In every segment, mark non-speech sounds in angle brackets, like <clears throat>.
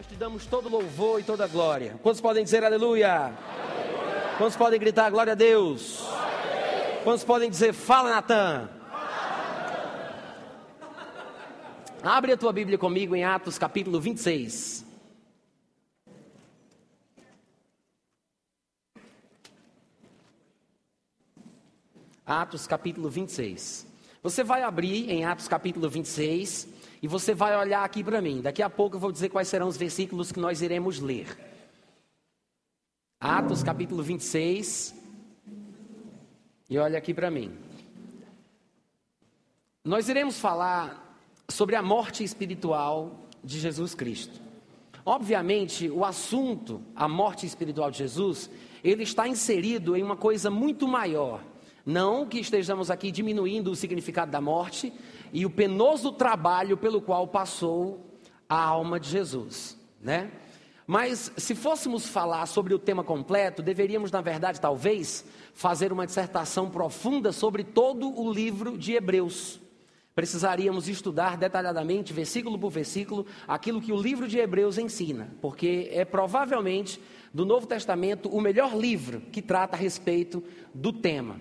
Nós te damos todo louvor e toda glória. Quantos podem dizer aleluia? aleluia. Quantos podem gritar glória a Deus? Glória a Deus. Quantos podem dizer fala, Natan? Abre a tua Bíblia comigo em Atos capítulo 26. Atos capítulo 26. Você vai abrir em Atos capítulo 26 e você vai olhar aqui para mim. Daqui a pouco eu vou dizer quais serão os versículos que nós iremos ler. Atos capítulo 26. E olha aqui para mim. Nós iremos falar sobre a morte espiritual de Jesus Cristo. Obviamente, o assunto, a morte espiritual de Jesus, ele está inserido em uma coisa muito maior. Não que estejamos aqui diminuindo o significado da morte, e o penoso trabalho pelo qual passou a alma de Jesus, né? Mas se fôssemos falar sobre o tema completo, deveríamos, na verdade, talvez, fazer uma dissertação profunda sobre todo o livro de Hebreus. Precisaríamos estudar detalhadamente, versículo por versículo, aquilo que o livro de Hebreus ensina, porque é provavelmente do Novo Testamento o melhor livro que trata a respeito do tema.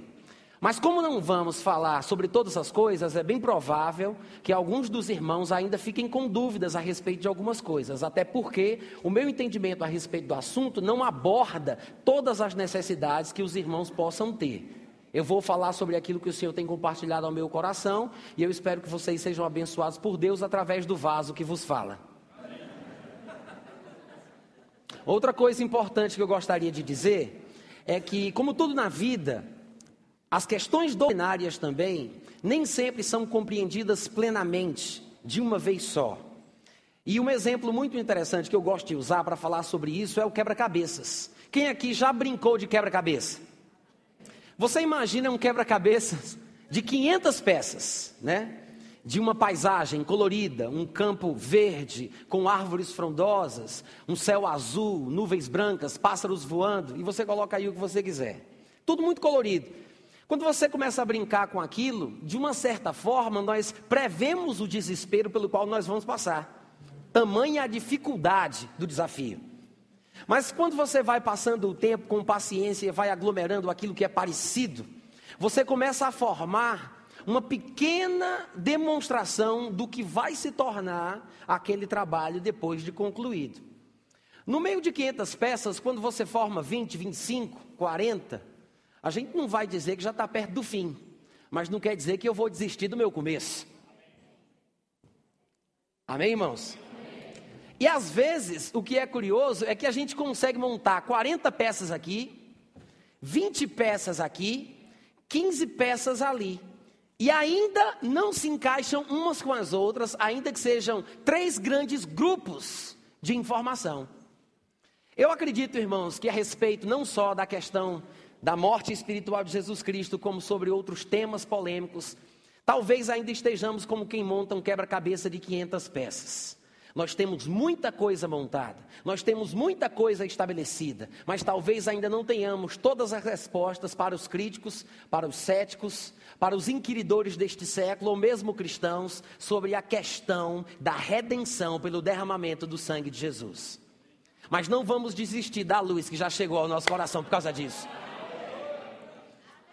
Mas como não vamos falar sobre todas as coisas, é bem provável que alguns dos irmãos ainda fiquem com dúvidas a respeito de algumas coisas, até porque o meu entendimento a respeito do assunto não aborda todas as necessidades que os irmãos possam ter. Eu vou falar sobre aquilo que o Senhor tem compartilhado ao meu coração e eu espero que vocês sejam abençoados por Deus através do vaso que vos fala. Outra coisa importante que eu gostaria de dizer é que, como tudo na vida, as questões doutrinárias também nem sempre são compreendidas plenamente, de uma vez só. E um exemplo muito interessante que eu gosto de usar para falar sobre isso é o quebra-cabeças. Quem aqui já brincou de quebra-cabeça? Você imagina um quebra-cabeças de 500 peças, né? De uma paisagem colorida, um campo verde com árvores frondosas, um céu azul, nuvens brancas, pássaros voando, e você coloca aí o que você quiser. Tudo muito colorido. Quando você começa a brincar com aquilo, de uma certa forma, nós prevemos o desespero pelo qual nós vamos passar. Tamanha a dificuldade do desafio. Mas quando você vai passando o tempo com paciência e vai aglomerando aquilo que é parecido, você começa a formar uma pequena demonstração do que vai se tornar aquele trabalho depois de concluído. No meio de 500 peças, quando você forma 20, 25, 40, a gente não vai dizer que já está perto do fim, mas não quer dizer que eu vou desistir do meu começo. Amém, irmãos? E às vezes, o que é curioso é que a gente consegue montar 40 peças aqui, 20 peças aqui, 15 peças ali. E ainda não se encaixam umas com as outras, ainda que sejam três grandes grupos de informação. Eu acredito, irmãos, que a respeito não só da questão da morte espiritual de Jesus Cristo, como sobre outros temas polêmicos, talvez ainda estejamos como quem monta um quebra-cabeça de 500 peças. Nós temos muita coisa montada, nós temos muita coisa estabelecida, mas talvez ainda não tenhamos todas as respostas para os críticos, para os céticos, para os inquiridores deste século, ou mesmo cristãos, sobre a questão da redenção pelo derramamento do sangue de Jesus. Mas não vamos desistir da luz que já chegou ao nosso coração por causa disso.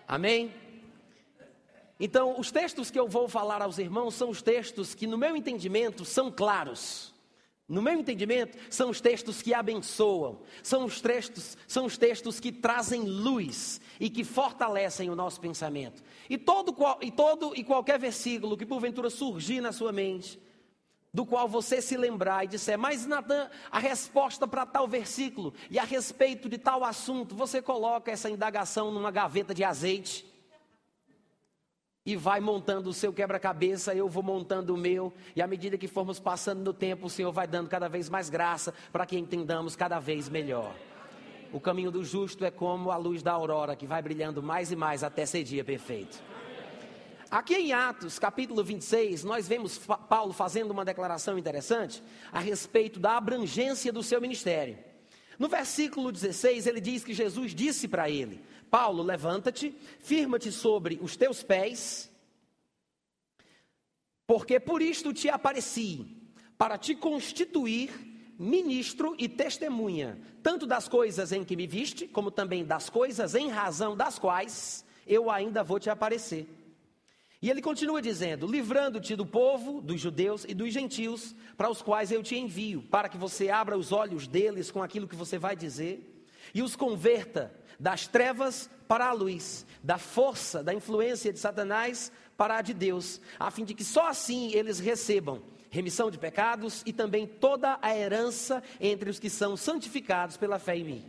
Amém? Então, os textos que eu vou falar aos irmãos são os textos que, no meu entendimento, são claros. No meu entendimento, são os textos que abençoam, são os textos, são os textos que trazem luz e que fortalecem o nosso pensamento. E todo, e todo e qualquer versículo que porventura surgir na sua mente, do qual você se lembrar e disser, mas Natan, a resposta para tal versículo e a respeito de tal assunto, você coloca essa indagação numa gaveta de azeite e vai montando o seu quebra-cabeça, eu vou montando o meu, e à medida que formos passando no tempo, o Senhor vai dando cada vez mais graça para que entendamos cada vez melhor. O caminho do justo é como a luz da aurora, que vai brilhando mais e mais até ser dia perfeito. Aqui em Atos, capítulo 26, nós vemos Paulo fazendo uma declaração interessante a respeito da abrangência do seu ministério. No versículo 16, ele diz que Jesus disse para ele: Paulo, levanta-te, firma-te sobre os teus pés, porque por isto te apareci, para te constituir ministro e testemunha, tanto das coisas em que me viste, como também das coisas em razão das quais eu ainda vou te aparecer. E ele continua dizendo: livrando-te do povo, dos judeus e dos gentios, para os quais eu te envio, para que você abra os olhos deles com aquilo que você vai dizer, e os converta das trevas para a luz, da força, da influência de Satanás para a de Deus, a fim de que só assim eles recebam remissão de pecados e também toda a herança entre os que são santificados pela fé em mim.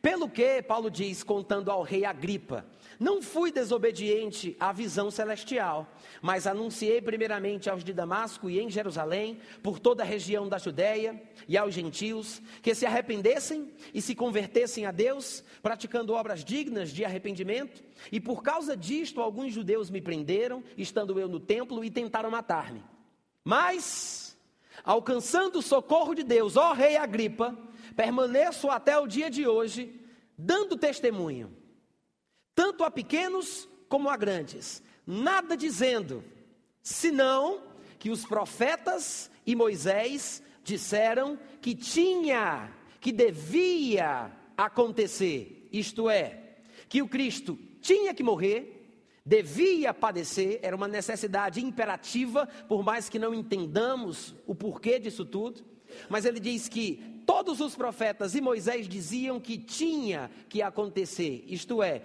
Pelo que, Paulo diz, contando ao rei Agripa, não fui desobediente à visão celestial, mas anunciei primeiramente aos de Damasco e em Jerusalém, por toda a região da Judéia e aos gentios, que se arrependessem e se convertessem a Deus, praticando obras dignas de arrependimento, e por causa disto alguns judeus me prenderam, estando eu no templo, e tentaram matar-me. Mas, alcançando o socorro de Deus, ó rei Agripa, permaneço até o dia de hoje, dando testemunho, tanto a pequenos como a grandes, nada dizendo, senão que os profetas e Moisés disseram que tinha, que devia acontecer, isto é, que o Cristo tinha que morrer, devia padecer, era uma necessidade imperativa, por mais que não entendamos o porquê disso tudo. Mas ele diz que todos os profetas e Moisés diziam que tinha que acontecer, isto é,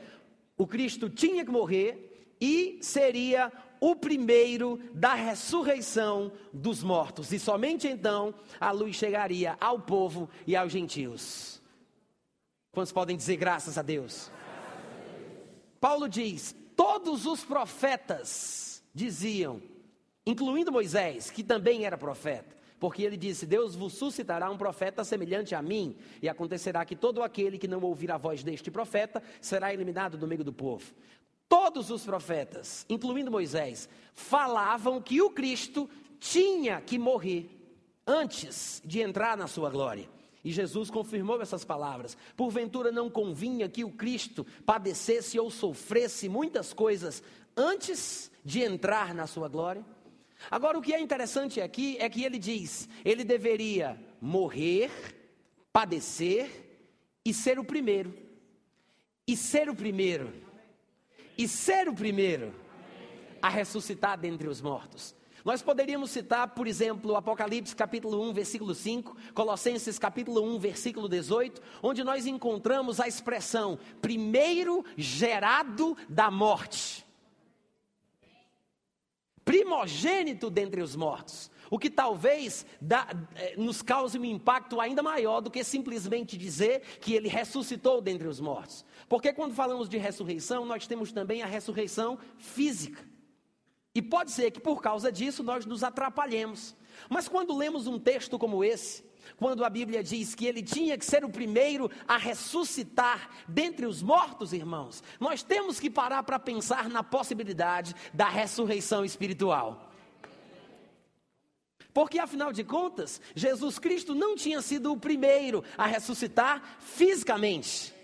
o Cristo tinha que morrer e seria o primeiro da ressurreição dos mortos, e somente então a luz chegaria ao povo e aos gentios. Quantos podem dizer graças a Deus? Paulo diz: todos os profetas diziam, incluindo Moisés, que também era profeta, porque ele disse: Deus vos suscitará um profeta semelhante a mim, e acontecerá que todo aquele que não ouvir a voz deste profeta será eliminado do meio do povo. Todos os profetas, incluindo Moisés, falavam que o Cristo tinha que morrer antes de entrar na sua glória. E Jesus confirmou essas palavras. Porventura não convinha que o Cristo padecesse ou sofresse muitas coisas antes de entrar na sua glória? Agora, o que é interessante aqui é que ele diz: ele deveria morrer, padecer e ser o primeiro. E ser o primeiro. E ser o primeiro a ressuscitar dentre os mortos. Nós poderíamos citar, por exemplo, Apocalipse capítulo 1, versículo 5, Colossenses capítulo 1, versículo 18, onde nós encontramos a expressão primeiro gerado da morte. Primogênito dentre os mortos. O que talvez dá, eh, nos cause um impacto ainda maior do que simplesmente dizer que ele ressuscitou dentre os mortos. Porque quando falamos de ressurreição, nós temos também a ressurreição física. E pode ser que por causa disso nós nos atrapalhemos. Mas quando lemos um texto como esse, quando a Bíblia diz que ele tinha que ser o primeiro a ressuscitar dentre os mortos, irmãos, nós temos que parar para pensar na possibilidade da ressurreição espiritual. Porque afinal de contas, Jesus Cristo não tinha sido o primeiro a ressuscitar fisicamente.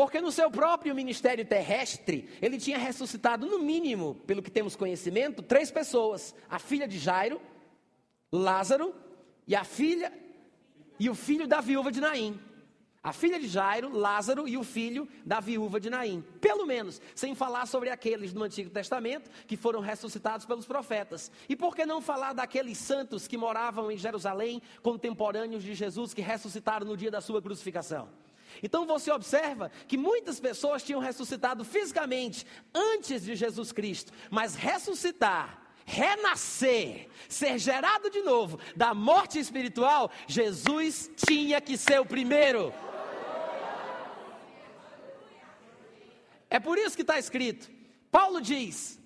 Porque no seu próprio ministério terrestre, ele tinha ressuscitado, no mínimo, pelo que temos conhecimento, três pessoas: a filha de Jairo, Lázaro e a filha e o filho da viúva de Naim. A filha de Jairo, Lázaro e o filho da viúva de Naim. Pelo menos, sem falar sobre aqueles do Antigo Testamento que foram ressuscitados pelos profetas. E por que não falar daqueles santos que moravam em Jerusalém, contemporâneos de Jesus, que ressuscitaram no dia da sua crucificação? Então você observa que muitas pessoas tinham ressuscitado fisicamente antes de Jesus Cristo, mas ressuscitar, renascer, ser gerado de novo da morte espiritual, Jesus tinha que ser o primeiro. É por isso que está escrito. Paulo diz: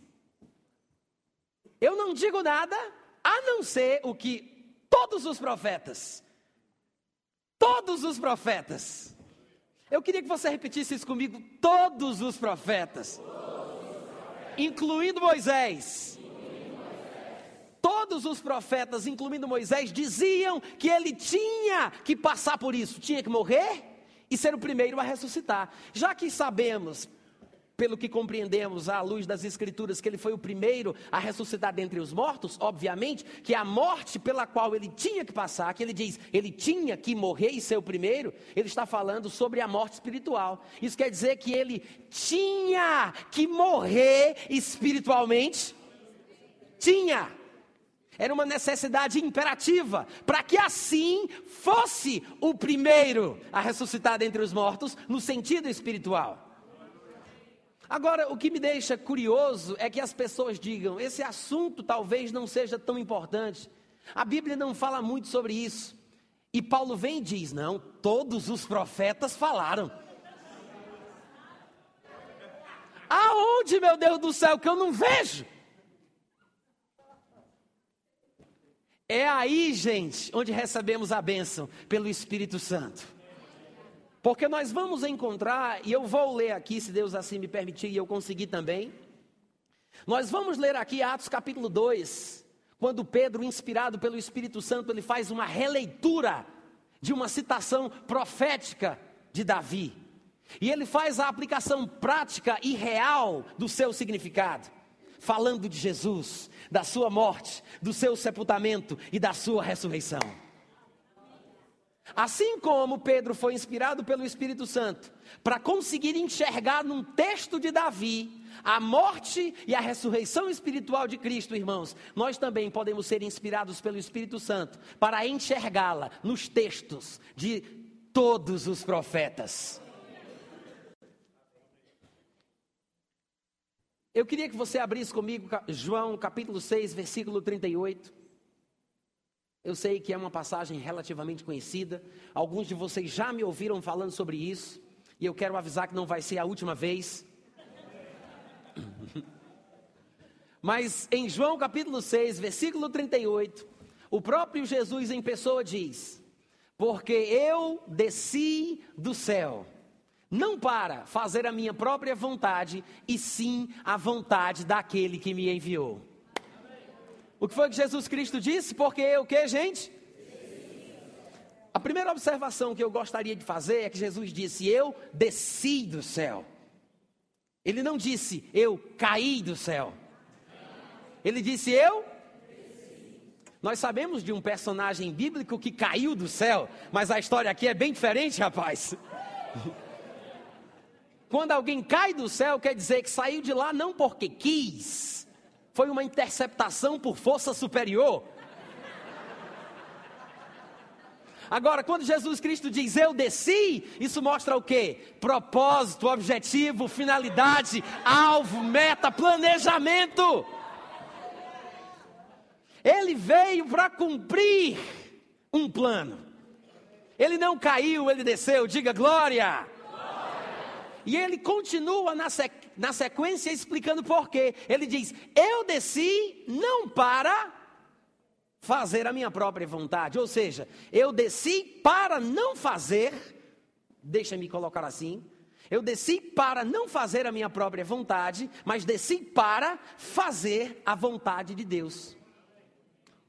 Eu não digo nada a não ser o que todos os profetas, todos os profetas, eu queria que você repetisse isso comigo. Todos os profetas, incluindo Moisés. Todos os profetas, incluindo Moisés, diziam que ele tinha que passar por isso, tinha que morrer e ser o primeiro a ressuscitar. Já que sabemos pelo que compreendemos à luz das Escrituras, que ele foi o primeiro a ressuscitar dentre os mortos, obviamente, que a morte pela qual ele tinha que passar, que ele diz, ele tinha que morrer e ser o primeiro, ele está falando sobre a morte espiritual. Isso quer dizer que ele tinha que morrer espiritualmente? Tinha. Era uma necessidade imperativa, para que assim fosse o primeiro a ressuscitar dentre os mortos, no sentido espiritual. Agora, o que me deixa curioso é que as pessoas digam: esse assunto talvez não seja tão importante. A Bíblia não fala muito sobre isso. E Paulo vem e diz: não, todos os profetas falaram. Aonde, meu Deus do céu, que eu não vejo? É aí, gente, onde recebemos a bênção pelo Espírito Santo. Porque nós vamos encontrar, e eu vou ler aqui, se Deus assim me permitir, e eu conseguir também. Nós vamos ler aqui Atos capítulo 2, quando Pedro, inspirado pelo Espírito Santo, ele faz uma releitura de uma citação profética de Davi. E ele faz a aplicação prática e real do seu significado, falando de Jesus, da sua morte, do seu sepultamento e da sua ressurreição. Assim como Pedro foi inspirado pelo Espírito Santo para conseguir enxergar num texto de Davi a morte e a ressurreição espiritual de Cristo, irmãos, nós também podemos ser inspirados pelo Espírito Santo para enxergá-la nos textos de todos os profetas. Eu queria que você abrisse comigo João capítulo 6, versículo 38. Eu sei que é uma passagem relativamente conhecida. Alguns de vocês já me ouviram falando sobre isso. E eu quero avisar que não vai ser a última vez. <laughs> Mas em João capítulo 6, versículo 38, o próprio Jesus em pessoa diz: Porque eu desci do céu, não para fazer a minha própria vontade, e sim a vontade daquele que me enviou. O que foi que Jesus Cristo disse? Porque o que, gente? A primeira observação que eu gostaria de fazer é que Jesus disse: Eu desci do céu. Ele não disse: Eu caí do céu. Ele disse: Eu. Nós sabemos de um personagem bíblico que caiu do céu, mas a história aqui é bem diferente, rapaz. Quando alguém cai do céu, quer dizer que saiu de lá não porque quis, foi uma interceptação por força superior. Agora, quando Jesus Cristo diz eu desci, isso mostra o quê? Propósito, objetivo, finalidade, alvo, meta, planejamento. Ele veio para cumprir um plano. Ele não caiu, ele desceu, diga glória. E ele continua na, na sequência explicando por quê. Ele diz: Eu desci não para fazer a minha própria vontade, ou seja, eu desci para não fazer, deixa-me colocar assim, eu desci para não fazer a minha própria vontade, mas desci para fazer a vontade de Deus.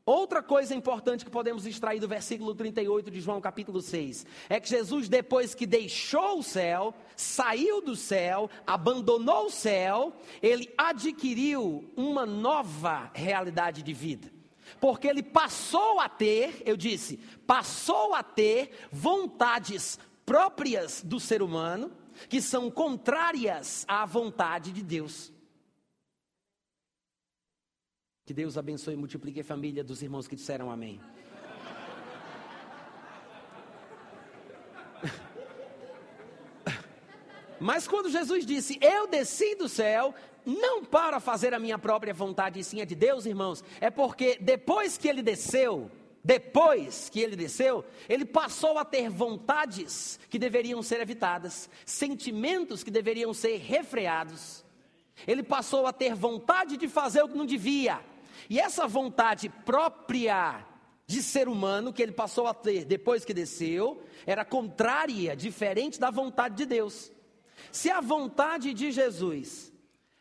Outra coisa importante que podemos extrair do versículo 38 de João capítulo 6 é que Jesus, depois que deixou o céu, saiu do céu, abandonou o céu, ele adquiriu uma nova realidade de vida. Porque ele passou a ter, eu disse, passou a ter vontades próprias do ser humano, que são contrárias à vontade de Deus. Que Deus abençoe e multiplique a família dos irmãos que disseram amém. Mas quando Jesus disse, Eu desci do céu, não para fazer a minha própria vontade, e sim a de Deus, irmãos, é porque depois que ele desceu, depois que ele desceu, ele passou a ter vontades que deveriam ser evitadas, sentimentos que deveriam ser refreados. Ele passou a ter vontade de fazer o que não devia, e essa vontade própria de ser humano que ele passou a ter depois que desceu, era contrária, diferente da vontade de Deus. Se a vontade de Jesus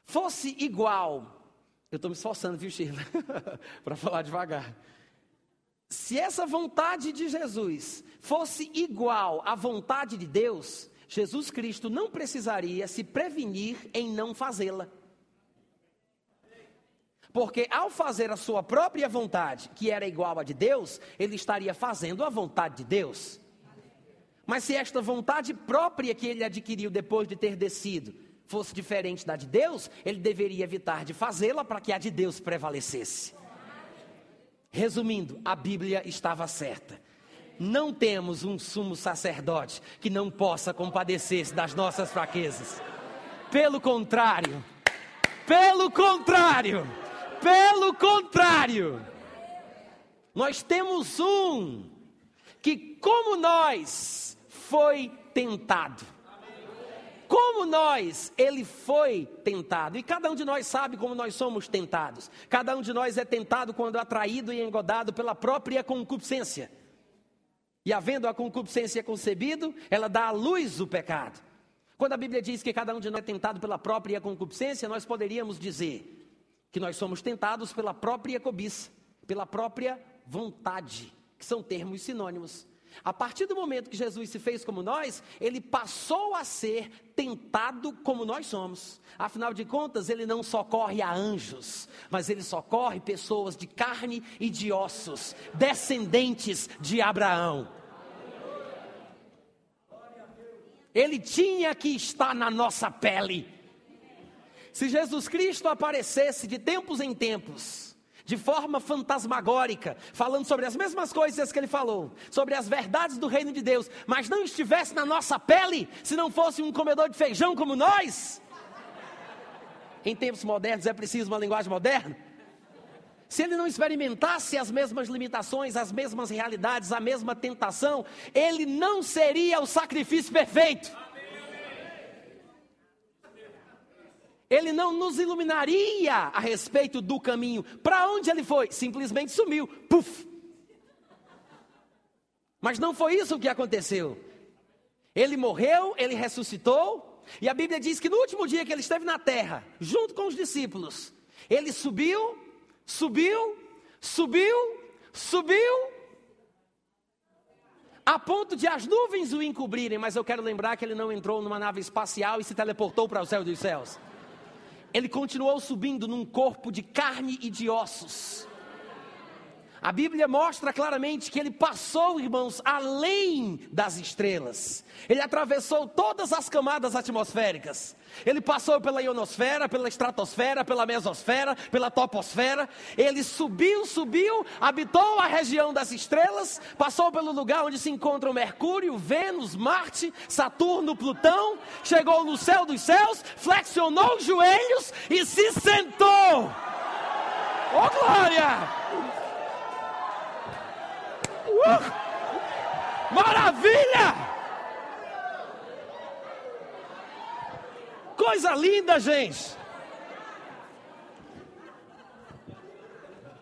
fosse igual, eu estou me esforçando, viu, Sheila, <laughs> para falar devagar. Se essa vontade de Jesus fosse igual à vontade de Deus, Jesus Cristo não precisaria se prevenir em não fazê-la. Porque ao fazer a sua própria vontade, que era igual à de Deus, ele estaria fazendo a vontade de Deus. Mas se esta vontade própria que ele adquiriu depois de ter descido fosse diferente da de Deus, ele deveria evitar de fazê-la para que a de Deus prevalecesse. Resumindo, a Bíblia estava certa. Não temos um sumo sacerdote que não possa compadecer-se das nossas fraquezas. Pelo contrário, pelo contrário, pelo contrário, nós temos um que, como nós, foi tentado. Como nós, ele foi tentado. E cada um de nós sabe como nós somos tentados. Cada um de nós é tentado quando atraído e engodado pela própria concupiscência. E havendo a concupiscência concebido, ela dá à luz o pecado. Quando a Bíblia diz que cada um de nós é tentado pela própria concupiscência, nós poderíamos dizer que nós somos tentados pela própria cobiça, pela própria vontade, que são termos sinônimos. A partir do momento que Jesus se fez como nós, ele passou a ser tentado como nós somos. Afinal de contas, ele não socorre a anjos, mas ele socorre pessoas de carne e de ossos, descendentes de Abraão. Ele tinha que estar na nossa pele. Se Jesus Cristo aparecesse de tempos em tempos, de forma fantasmagórica, falando sobre as mesmas coisas que ele falou, sobre as verdades do reino de Deus, mas não estivesse na nossa pele, se não fosse um comedor de feijão como nós, em tempos modernos é preciso uma linguagem moderna. Se ele não experimentasse as mesmas limitações, as mesmas realidades, a mesma tentação, ele não seria o sacrifício perfeito. Ele não nos iluminaria a respeito do caminho. Para onde ele foi? Simplesmente sumiu. Puf! Mas não foi isso que aconteceu. Ele morreu, ele ressuscitou, e a Bíblia diz que no último dia que ele esteve na terra, junto com os discípulos, ele subiu, subiu, subiu, subiu, a ponto de as nuvens o encobrirem, mas eu quero lembrar que ele não entrou numa nave espacial e se teleportou para o céu dos céus ele continuou subindo num corpo de carne e de ossos. A Bíblia mostra claramente que ele passou, irmãos, além das estrelas. Ele atravessou todas as camadas atmosféricas. Ele passou pela ionosfera, pela estratosfera, pela mesosfera, pela toposfera. Ele subiu, subiu, habitou a região das estrelas, passou pelo lugar onde se encontram Mercúrio, Vênus, Marte, Saturno, Plutão, chegou no céu dos céus, flexionou os joelhos e se sentou. Oh glória! <laughs> Maravilha! Coisa linda, gente.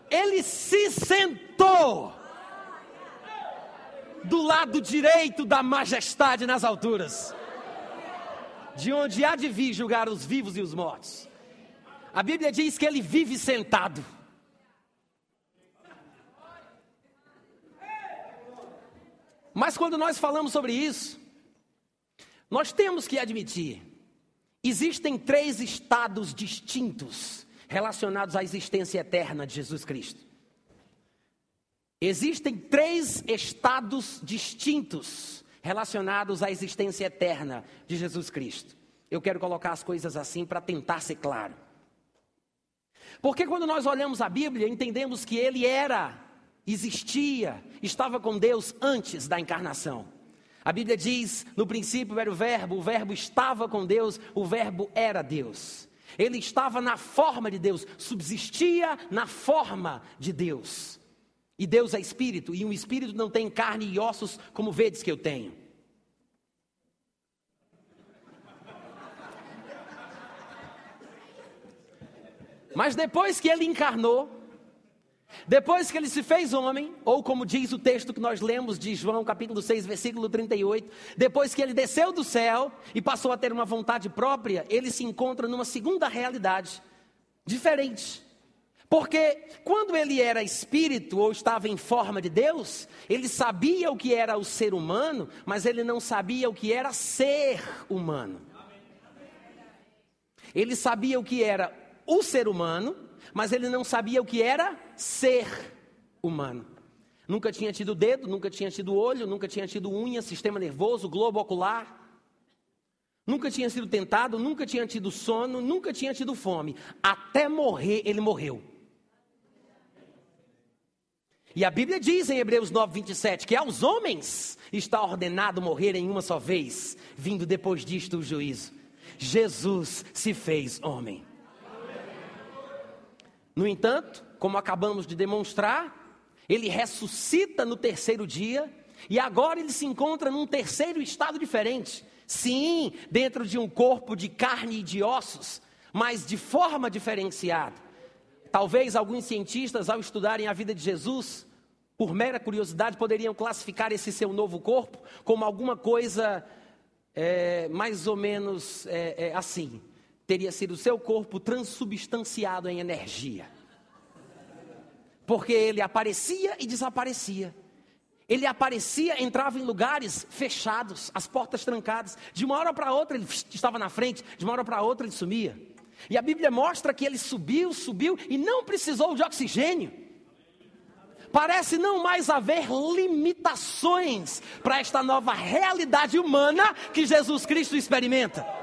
Ele se sentou do lado direito da majestade nas alturas, de onde há de vir julgar os vivos e os mortos. A Bíblia diz que ele vive sentado. Mas quando nós falamos sobre isso, nós temos que admitir: existem três estados distintos relacionados à existência eterna de Jesus Cristo. Existem três estados distintos relacionados à existência eterna de Jesus Cristo. Eu quero colocar as coisas assim para tentar ser claro. Porque quando nós olhamos a Bíblia, entendemos que ele era existia, estava com Deus antes da encarnação. A Bíblia diz: no princípio era o Verbo, o Verbo estava com Deus, o Verbo era Deus. Ele estava na forma de Deus, subsistia na forma de Deus. E Deus é espírito, e um espírito não tem carne e ossos como vedes que eu tenho. Mas depois que ele encarnou, depois que ele se fez homem, ou como diz o texto que nós lemos de João capítulo 6, versículo 38, depois que ele desceu do céu e passou a ter uma vontade própria, ele se encontra numa segunda realidade, diferente. Porque quando ele era espírito ou estava em forma de Deus, ele sabia o que era o ser humano, mas ele não sabia o que era ser humano. Ele sabia o que era o ser humano, mas ele não sabia o que era ser humano. Nunca tinha tido dedo, nunca tinha tido olho, nunca tinha tido unha, sistema nervoso, globo ocular. Nunca tinha sido tentado, nunca tinha tido sono, nunca tinha tido fome. Até morrer, ele morreu. E a Bíblia diz em Hebreus 9, 27 que aos homens está ordenado morrer em uma só vez, vindo depois disto o juízo. Jesus se fez homem. No entanto, como acabamos de demonstrar, ele ressuscita no terceiro dia e agora ele se encontra num terceiro estado diferente. Sim, dentro de um corpo de carne e de ossos, mas de forma diferenciada. Talvez alguns cientistas, ao estudarem a vida de Jesus, por mera curiosidade, poderiam classificar esse seu novo corpo como alguma coisa é, mais ou menos é, é, assim. Teria sido seu corpo transubstanciado em energia. Porque ele aparecia e desaparecia. Ele aparecia, entrava em lugares fechados, as portas trancadas. De uma hora para outra ele estava na frente, de uma hora para outra ele sumia. E a Bíblia mostra que ele subiu, subiu e não precisou de oxigênio. Parece não mais haver limitações para esta nova realidade humana que Jesus Cristo experimenta.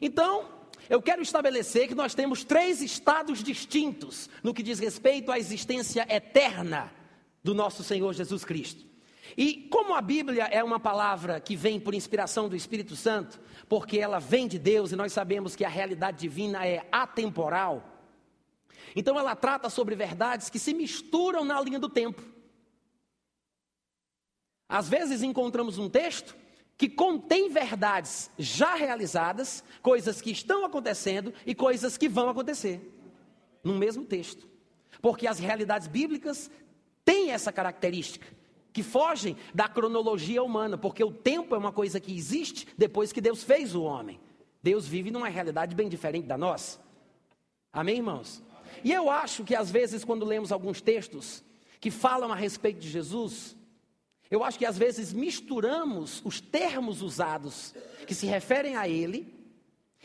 Então, eu quero estabelecer que nós temos três estados distintos no que diz respeito à existência eterna do nosso Senhor Jesus Cristo. E como a Bíblia é uma palavra que vem por inspiração do Espírito Santo, porque ela vem de Deus e nós sabemos que a realidade divina é atemporal, então ela trata sobre verdades que se misturam na linha do tempo. Às vezes encontramos um texto que contém verdades já realizadas, coisas que estão acontecendo e coisas que vão acontecer, no mesmo texto. Porque as realidades bíblicas têm essa característica que fogem da cronologia humana, porque o tempo é uma coisa que existe depois que Deus fez o homem. Deus vive numa realidade bem diferente da nossa. Amém, irmãos? E eu acho que às vezes, quando lemos alguns textos que falam a respeito de Jesus, eu acho que às vezes misturamos os termos usados que se referem a Ele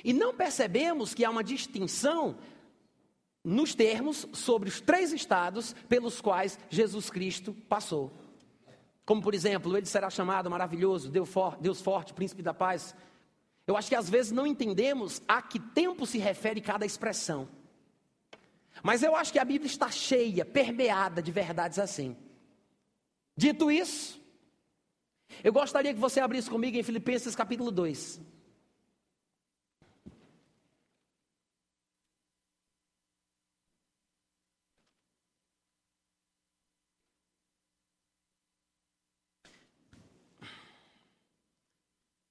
e não percebemos que há uma distinção nos termos sobre os três estados pelos quais Jesus Cristo passou. Como, por exemplo, ele será chamado maravilhoso, Deus forte, príncipe da paz. Eu acho que às vezes não entendemos a que tempo se refere cada expressão. Mas eu acho que a Bíblia está cheia, permeada de verdades assim. Dito isso, eu gostaria que você abrisse comigo em Filipenses capítulo 2.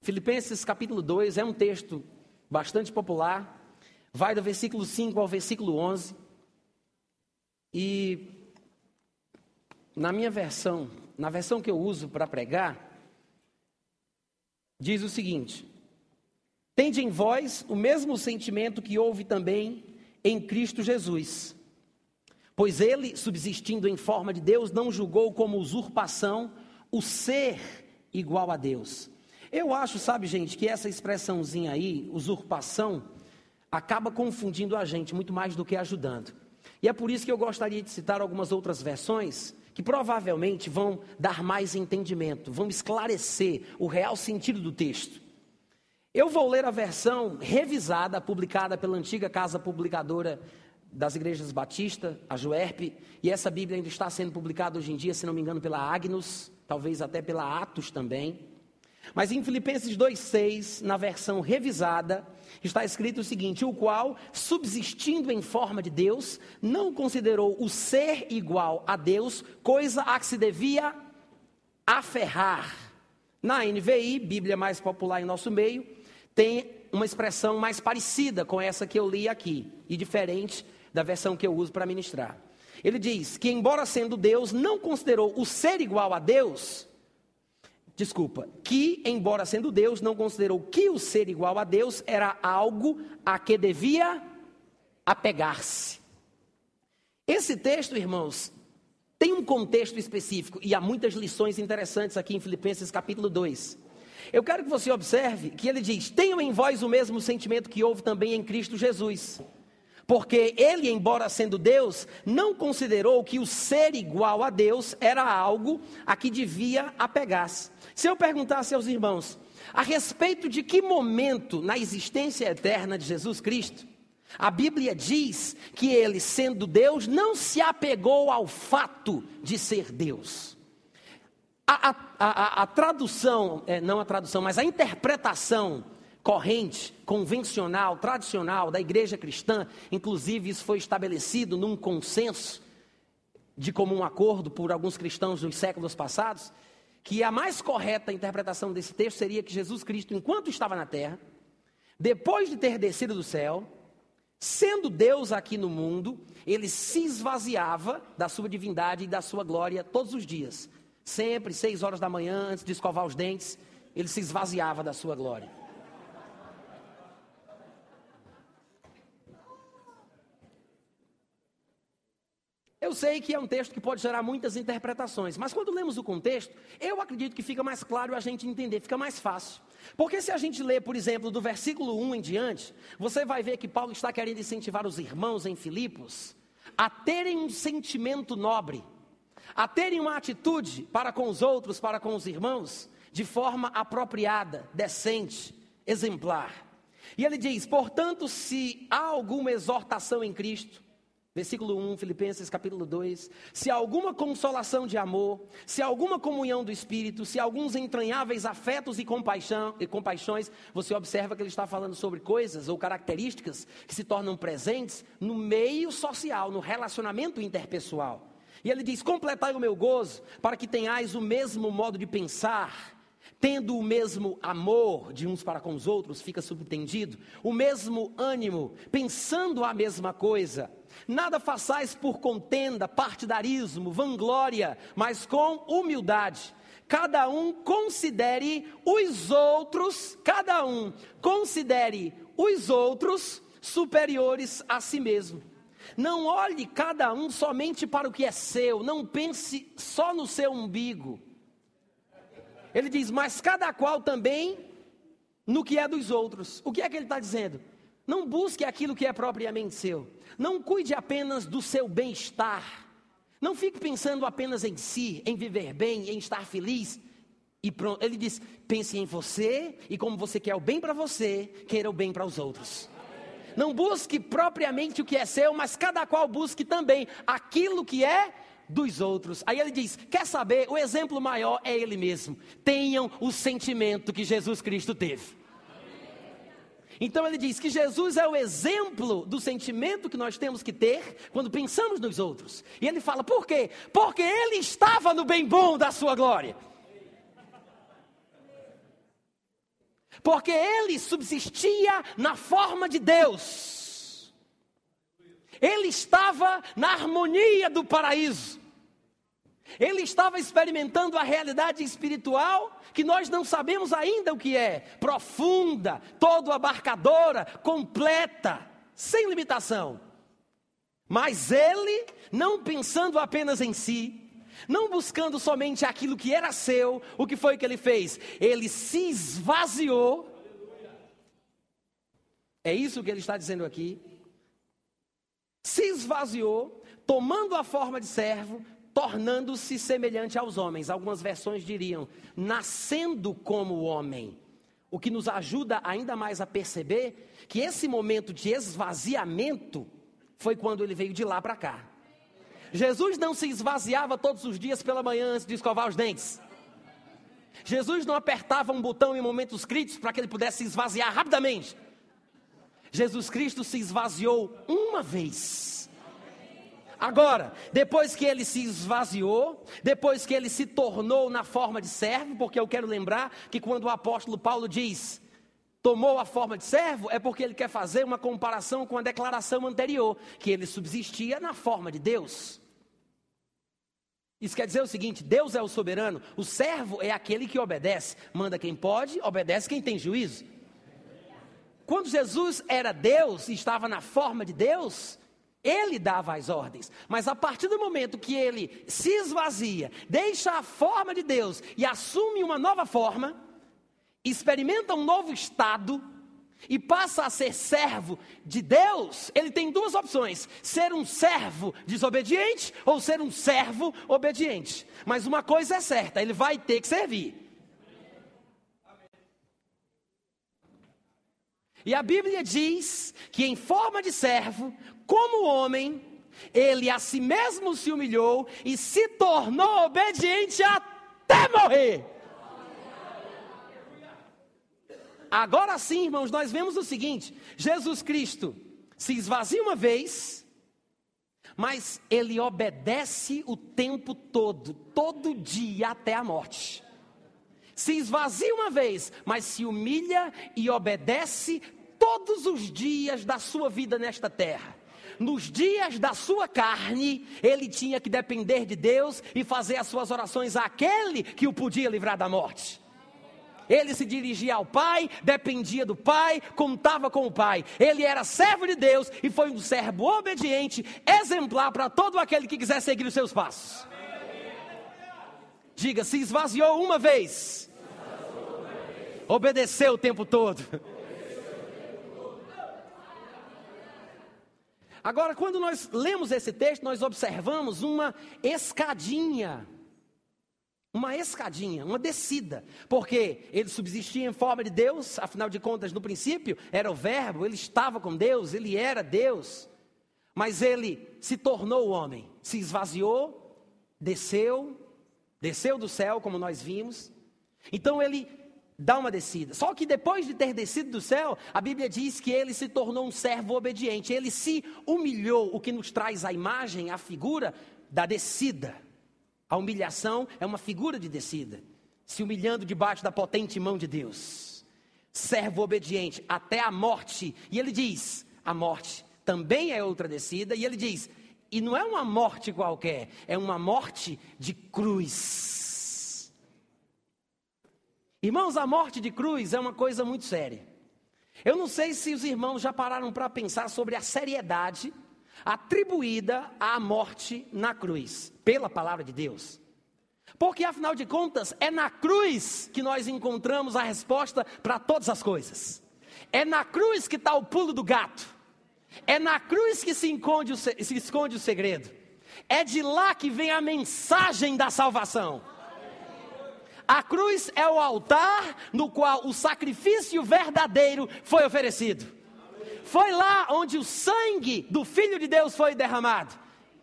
Filipenses capítulo 2 é um texto bastante popular, vai do versículo 5 ao versículo 11. E na minha versão, na versão que eu uso para pregar, diz o seguinte: Tende em vós o mesmo sentimento que houve também em Cristo Jesus. Pois ele, subsistindo em forma de Deus, não julgou como usurpação o ser igual a Deus. Eu acho, sabe, gente, que essa expressãozinha aí, usurpação, acaba confundindo a gente muito mais do que ajudando. E é por isso que eu gostaria de citar algumas outras versões que provavelmente vão dar mais entendimento, vão esclarecer o real sentido do texto. Eu vou ler a versão revisada, publicada pela antiga casa publicadora das igrejas batista, a Juerp, e essa Bíblia ainda está sendo publicada hoje em dia, se não me engano, pela Agnus, talvez até pela Atos também. Mas em Filipenses 2,6, na versão revisada, está escrito o seguinte: o qual, subsistindo em forma de Deus, não considerou o ser igual a Deus coisa a que se devia aferrar. Na NVI, Bíblia mais popular em nosso meio, tem uma expressão mais parecida com essa que eu li aqui, e diferente da versão que eu uso para ministrar. Ele diz que, embora sendo Deus, não considerou o ser igual a Deus desculpa, que, embora sendo Deus, não considerou que o ser igual a Deus era algo a que devia apegar-se. Esse texto, irmãos, tem um contexto específico e há muitas lições interessantes aqui em Filipenses capítulo 2. Eu quero que você observe que ele diz: Tenham em vós o mesmo sentimento que houve também em Cristo Jesus. Porque ele, embora sendo Deus, não considerou que o ser igual a Deus era algo a que devia apegar-se. Se eu perguntasse aos irmãos, a respeito de que momento na existência eterna de Jesus Cristo, a Bíblia diz que ele, sendo Deus, não se apegou ao fato de ser Deus. A, a, a, a tradução, é, não a tradução, mas a interpretação corrente, convencional, tradicional da igreja cristã, inclusive isso foi estabelecido num consenso de comum acordo por alguns cristãos dos séculos passados, que a mais correta interpretação desse texto seria que Jesus Cristo, enquanto estava na terra, depois de ter descido do céu, Sendo Deus aqui no mundo, ele se esvaziava da sua divindade e da sua glória todos os dias. Sempre, seis horas da manhã, antes de escovar os dentes, ele se esvaziava da sua glória. Eu sei que é um texto que pode gerar muitas interpretações, mas quando lemos o contexto, eu acredito que fica mais claro a gente entender, fica mais fácil. Porque se a gente lê, por exemplo, do versículo 1 em diante, você vai ver que Paulo está querendo incentivar os irmãos em Filipos a terem um sentimento nobre, a terem uma atitude para com os outros, para com os irmãos, de forma apropriada, decente, exemplar. E ele diz: portanto, se há alguma exortação em Cristo, Versículo 1, Filipenses capítulo 2: Se alguma consolação de amor, se alguma comunhão do Espírito, se alguns entranháveis afetos e, compaixão, e compaixões, você observa que ele está falando sobre coisas ou características que se tornam presentes no meio social, no relacionamento interpessoal. E ele diz: Completai o meu gozo, para que tenhais o mesmo modo de pensar tendo o mesmo amor de uns para com os outros, fica subentendido, o mesmo ânimo, pensando a mesma coisa. Nada façais por contenda, partidarismo, vanglória, mas com humildade. Cada um considere os outros, cada um considere os outros superiores a si mesmo. Não olhe cada um somente para o que é seu, não pense só no seu umbigo. Ele diz, mas cada qual também no que é dos outros. O que é que ele está dizendo? Não busque aquilo que é propriamente seu. Não cuide apenas do seu bem-estar. Não fique pensando apenas em si, em viver bem, em estar feliz. E pronto. Ele diz: pense em você e como você quer o bem para você, queira o bem para os outros. Não busque propriamente o que é seu, mas cada qual busque também aquilo que é dos outros. Aí ele diz: quer saber? O exemplo maior é ele mesmo. Tenham o sentimento que Jesus Cristo teve. Então ele diz que Jesus é o exemplo do sentimento que nós temos que ter quando pensamos nos outros. E ele fala: por quê? Porque ele estava no bem bom da sua glória. Porque ele subsistia na forma de Deus. Ele estava na harmonia do paraíso. Ele estava experimentando a realidade espiritual que nós não sabemos ainda o que é, profunda, todo abarcadora, completa, sem limitação. Mas ele, não pensando apenas em si, não buscando somente aquilo que era seu, o que foi que ele fez? Ele se esvaziou. É isso que ele está dizendo aqui. Se esvaziou, tomando a forma de servo, tornando-se semelhante aos homens. Algumas versões diriam, nascendo como homem. O que nos ajuda ainda mais a perceber que esse momento de esvaziamento foi quando ele veio de lá para cá. Jesus não se esvaziava todos os dias pela manhã antes de escovar os dentes. Jesus não apertava um botão em momentos críticos para que ele pudesse se esvaziar rapidamente. Jesus Cristo se esvaziou uma vez Agora, depois que ele se esvaziou, depois que ele se tornou na forma de servo, porque eu quero lembrar que quando o apóstolo Paulo diz tomou a forma de servo, é porque ele quer fazer uma comparação com a declaração anterior, que ele subsistia na forma de Deus. Isso quer dizer o seguinte: Deus é o soberano, o servo é aquele que obedece, manda quem pode, obedece quem tem juízo. quando Jesus era Deus e estava na forma de Deus, ele dava as ordens, mas a partir do momento que ele se esvazia, deixa a forma de Deus e assume uma nova forma, experimenta um novo estado e passa a ser servo de Deus, ele tem duas opções: ser um servo desobediente ou ser um servo obediente. Mas uma coisa é certa, ele vai ter que servir. E a Bíblia diz que, em forma de servo, como homem, ele a si mesmo se humilhou e se tornou obediente até morrer. Agora sim, irmãos, nós vemos o seguinte: Jesus Cristo se esvazia uma vez, mas ele obedece o tempo todo, todo dia até a morte. Se esvazia uma vez, mas se humilha e obedece todos os dias da sua vida nesta terra. Nos dias da sua carne, ele tinha que depender de Deus e fazer as suas orações àquele que o podia livrar da morte. Ele se dirigia ao Pai, dependia do Pai, contava com o Pai. Ele era servo de Deus e foi um servo obediente, exemplar para todo aquele que quiser seguir os seus passos. Diga, se esvaziou uma vez, obedeceu o tempo todo. Agora, quando nós lemos esse texto, nós observamos uma escadinha. Uma escadinha, uma descida, porque ele subsistia em forma de Deus, afinal de contas, no princípio era o Verbo, ele estava com Deus, ele era Deus, mas ele se tornou homem, se esvaziou, desceu, desceu do céu, como nós vimos, então ele dá uma descida. Só que depois de ter descido do céu, a Bíblia diz que ele se tornou um servo obediente. Ele se humilhou, o que nos traz a imagem, a figura da descida. A humilhação é uma figura de descida, se humilhando debaixo da potente mão de Deus. Servo obediente até a morte. E ele diz: a morte também é outra descida. E ele diz: e não é uma morte qualquer, é uma morte de cruz. Irmãos, a morte de cruz é uma coisa muito séria. Eu não sei se os irmãos já pararam para pensar sobre a seriedade atribuída à morte na cruz, pela palavra de Deus. Porque afinal de contas, é na cruz que nós encontramos a resposta para todas as coisas. É na cruz que está o pulo do gato. É na cruz que se esconde, o, se esconde o segredo. É de lá que vem a mensagem da salvação. A cruz é o altar no qual o sacrifício verdadeiro foi oferecido. Foi lá onde o sangue do Filho de Deus foi derramado.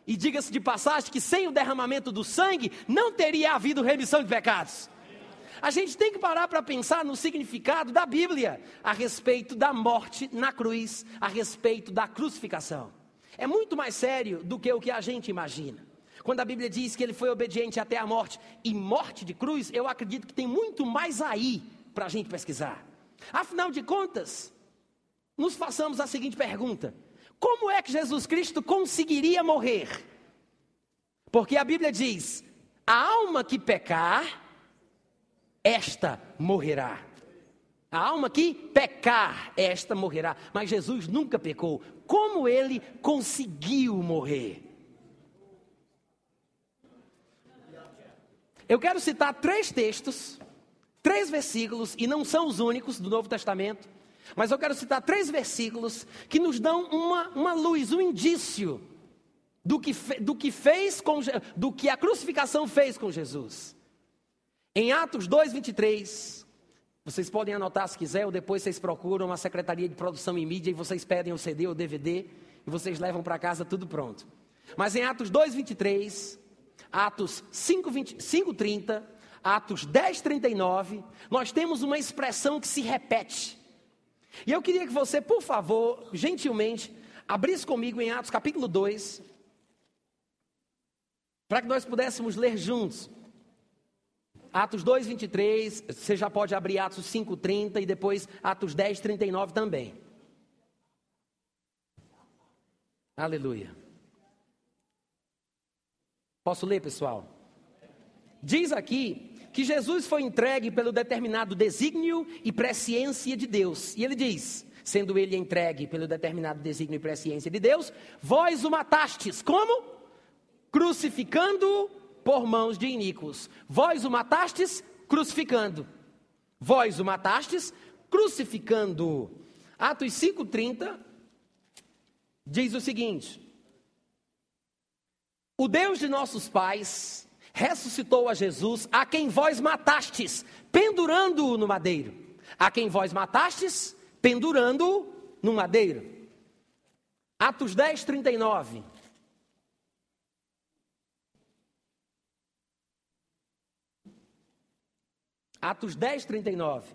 E diga-se de passagem que sem o derramamento do sangue não teria havido remissão de pecados. A gente tem que parar para pensar no significado da Bíblia a respeito da morte na cruz, a respeito da crucificação. É muito mais sério do que o que a gente imagina. Quando a Bíblia diz que ele foi obediente até a morte e morte de cruz, eu acredito que tem muito mais aí para a gente pesquisar. Afinal de contas, nos façamos a seguinte pergunta: como é que Jesus Cristo conseguiria morrer? Porque a Bíblia diz: a alma que pecar, esta morrerá. A alma que pecar, esta morrerá. Mas Jesus nunca pecou. Como ele conseguiu morrer? Eu quero citar três textos, três versículos, e não são os únicos do Novo Testamento, mas eu quero citar três versículos que nos dão uma, uma luz, um indício do que, do que fez com, do que a crucificação fez com Jesus. Em Atos 2, 23, vocês podem anotar se quiser, ou depois vocês procuram uma secretaria de produção e mídia e vocês pedem o CD ou DVD e vocês levam para casa tudo pronto. Mas em Atos 2, 23, Atos 5:30, Atos 10:39, nós temos uma expressão que se repete. E eu queria que você, por favor, gentilmente, abrisse comigo em Atos capítulo 2, para que nós pudéssemos ler juntos. Atos 2, 23, você já pode abrir Atos 5, 30 e depois Atos 10, 39 também. Aleluia. Posso ler, pessoal? Diz aqui que Jesus foi entregue pelo determinado desígnio e presciência de Deus. E ele diz: sendo ele entregue pelo determinado desígnio e presciência de Deus, vós o matastes. Como? Crucificando por mãos de iníquos. Vós o matastes crucificando. Vós o matastes crucificando. Atos 5:30 diz o seguinte: O Deus de nossos pais ressuscitou a Jesus, a quem vós matastes, pendurando-o no madeiro. A quem vós matastes, pendurando-o no madeiro. Atos 10, 39. Atos 10, 39.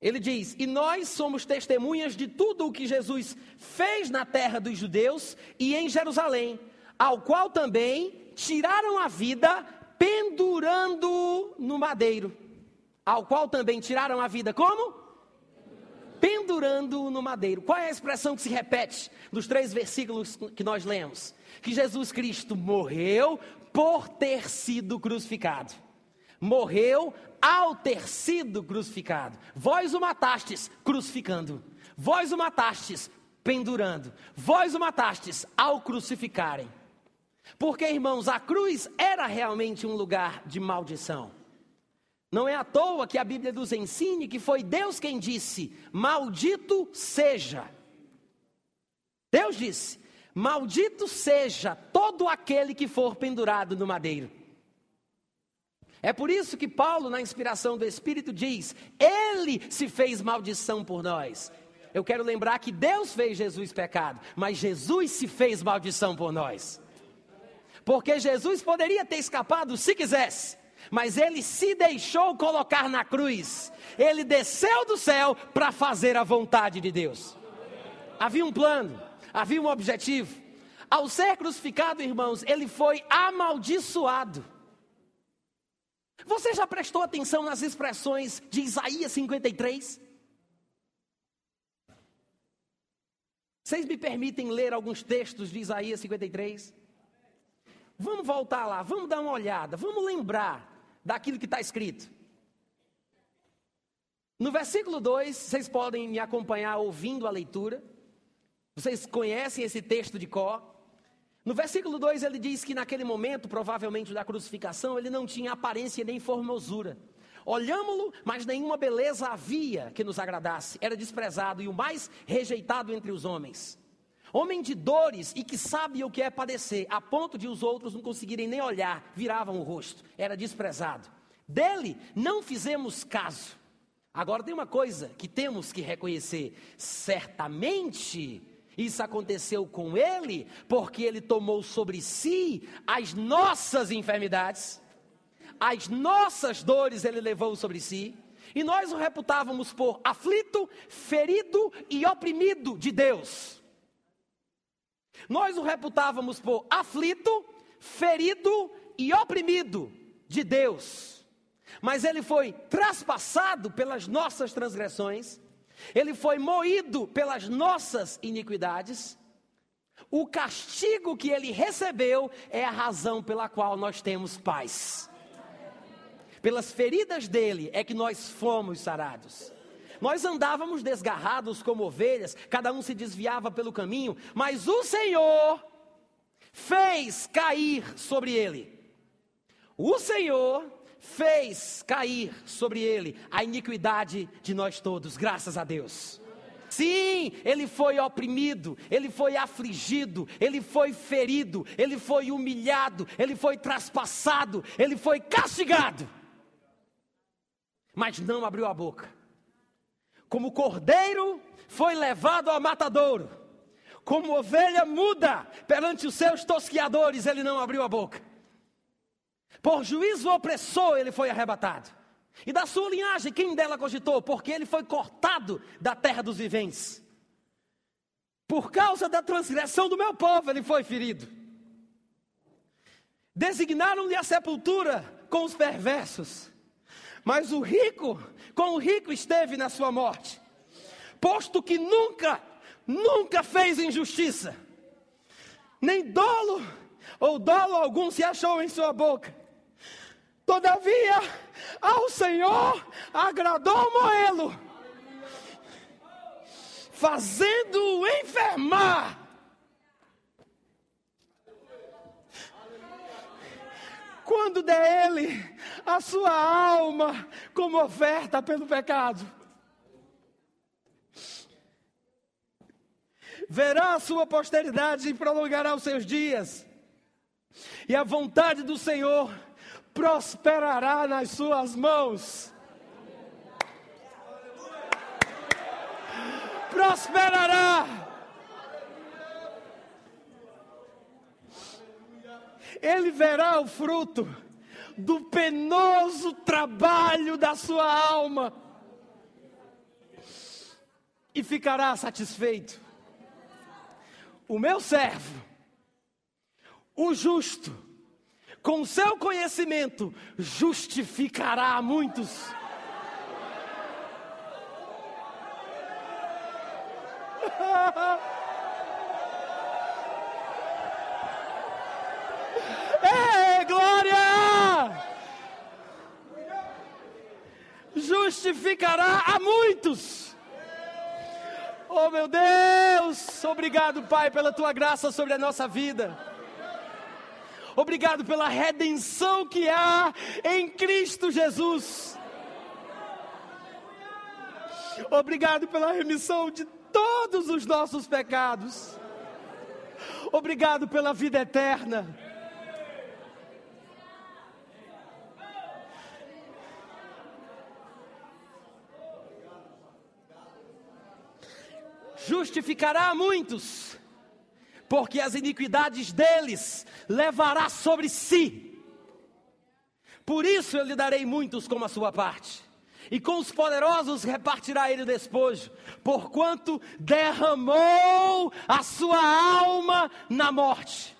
Ele diz: E nós somos testemunhas de tudo o que Jesus fez na terra dos judeus e em Jerusalém, ao qual também tiraram a vida pendurando no madeiro. Ao qual também tiraram a vida como? Pendurando no madeiro. Qual é a expressão que se repete nos três versículos que nós lemos? Que Jesus Cristo morreu por ter sido crucificado. Morreu ao ter sido crucificado. Vós o matastes crucificando. Vós o matastes pendurando. Vós o matastes ao crucificarem. Porque, irmãos, a cruz era realmente um lugar de maldição. Não é à toa que a Bíblia nos ensine que foi Deus quem disse: Maldito seja. Deus disse: Maldito seja todo aquele que for pendurado no madeiro. É por isso que Paulo, na inspiração do Espírito, diz: Ele se fez maldição por nós. Eu quero lembrar que Deus fez Jesus pecado, mas Jesus se fez maldição por nós. Porque Jesus poderia ter escapado se quisesse, mas ele se deixou colocar na cruz. Ele desceu do céu para fazer a vontade de Deus. Havia um plano, havia um objetivo. Ao ser crucificado, irmãos, ele foi amaldiçoado. Você já prestou atenção nas expressões de Isaías 53? Vocês me permitem ler alguns textos de Isaías 53? Vamos voltar lá, vamos dar uma olhada, vamos lembrar daquilo que está escrito. No versículo 2, vocês podem me acompanhar ouvindo a leitura. Vocês conhecem esse texto de Có. No versículo 2 ele diz que naquele momento, provavelmente da crucificação, ele não tinha aparência nem formosura. Olhámo-lo, mas nenhuma beleza havia que nos agradasse. Era desprezado e o mais rejeitado entre os homens. Homem de dores e que sabia o que é padecer, a ponto de os outros não conseguirem nem olhar, viravam o rosto. Era desprezado. Dele não fizemos caso. Agora tem uma coisa que temos que reconhecer: certamente isso aconteceu com ele porque ele tomou sobre si as nossas enfermidades, as nossas dores ele levou sobre si, e nós o reputávamos por aflito, ferido e oprimido de Deus. Nós o reputávamos por aflito, ferido e oprimido de Deus. Mas ele foi traspassado pelas nossas transgressões ele foi moído pelas nossas iniquidades. O castigo que ele recebeu é a razão pela qual nós temos paz. Pelas feridas dele é que nós fomos sarados. Nós andávamos desgarrados como ovelhas, cada um se desviava pelo caminho, mas o Senhor fez cair sobre ele. O Senhor fez cair sobre ele a iniquidade de nós todos, graças a Deus. Sim, ele foi oprimido, ele foi afligido, ele foi ferido, ele foi humilhado, ele foi traspassado, ele foi castigado. Mas não abriu a boca. Como cordeiro foi levado ao matadouro, como ovelha muda perante os seus tosquiadores, ele não abriu a boca. Por juízo opressor ele foi arrebatado. E da sua linhagem, quem dela cogitou? Porque ele foi cortado da terra dos viventes. Por causa da transgressão do meu povo, ele foi ferido. Designaram-lhe a sepultura com os perversos. Mas o rico, com o rico esteve na sua morte. Posto que nunca, nunca fez injustiça. Nem dolo ou dolo algum se achou em sua boca Todavia, ao Senhor agradou moê-lo. fazendo-o enfermar. Quando der ele a sua alma como oferta pelo pecado, verá a sua posteridade e prolongará os seus dias, e a vontade do Senhor prosperará nas suas mãos. prosperará. Ele verá o fruto do penoso trabalho da sua alma e ficará satisfeito. O meu servo, o justo, com seu conhecimento, justificará muitos. <laughs> É, glória! Justificará a muitos. Oh meu Deus, obrigado, Pai, pela tua graça sobre a nossa vida. Obrigado pela redenção que há em Cristo Jesus. Obrigado pela remissão de todos os nossos pecados. Obrigado pela vida eterna. Justificará a muitos, porque as iniquidades deles levará sobre si. Por isso eu lhe darei muitos como a sua parte e com os poderosos repartirá ele o despojo, porquanto derramou a sua alma na morte.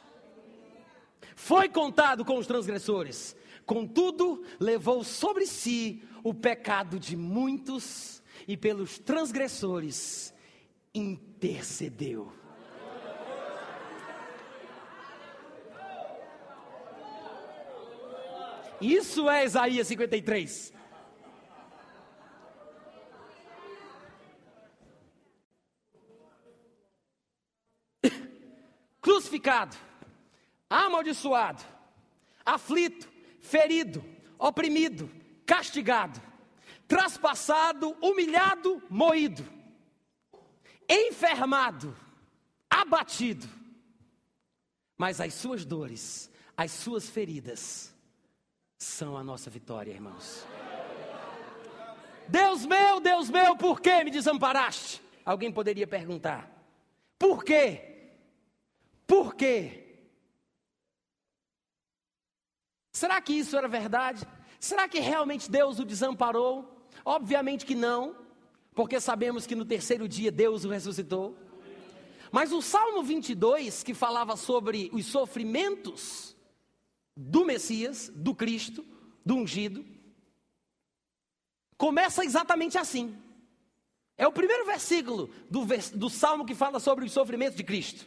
Foi contado com os transgressores, contudo, levou sobre si o pecado de muitos e pelos transgressores intercedeu. Isso é Isaías 53. <laughs> crucificado, amaldiçoado, aflito, ferido, oprimido, castigado, traspassado, humilhado, moído, enfermado, abatido. Mas as suas dores, as suas feridas, são a nossa vitória, irmãos. Deus meu, Deus meu, por que me desamparaste? Alguém poderia perguntar. Por quê? Por quê? Será que isso era verdade? Será que realmente Deus o desamparou? Obviamente que não, porque sabemos que no terceiro dia Deus o ressuscitou. Mas o Salmo 22, que falava sobre os sofrimentos do Messias, do Cristo, do ungido, começa exatamente assim. É o primeiro versículo do, do Salmo que fala sobre os sofrimentos de Cristo.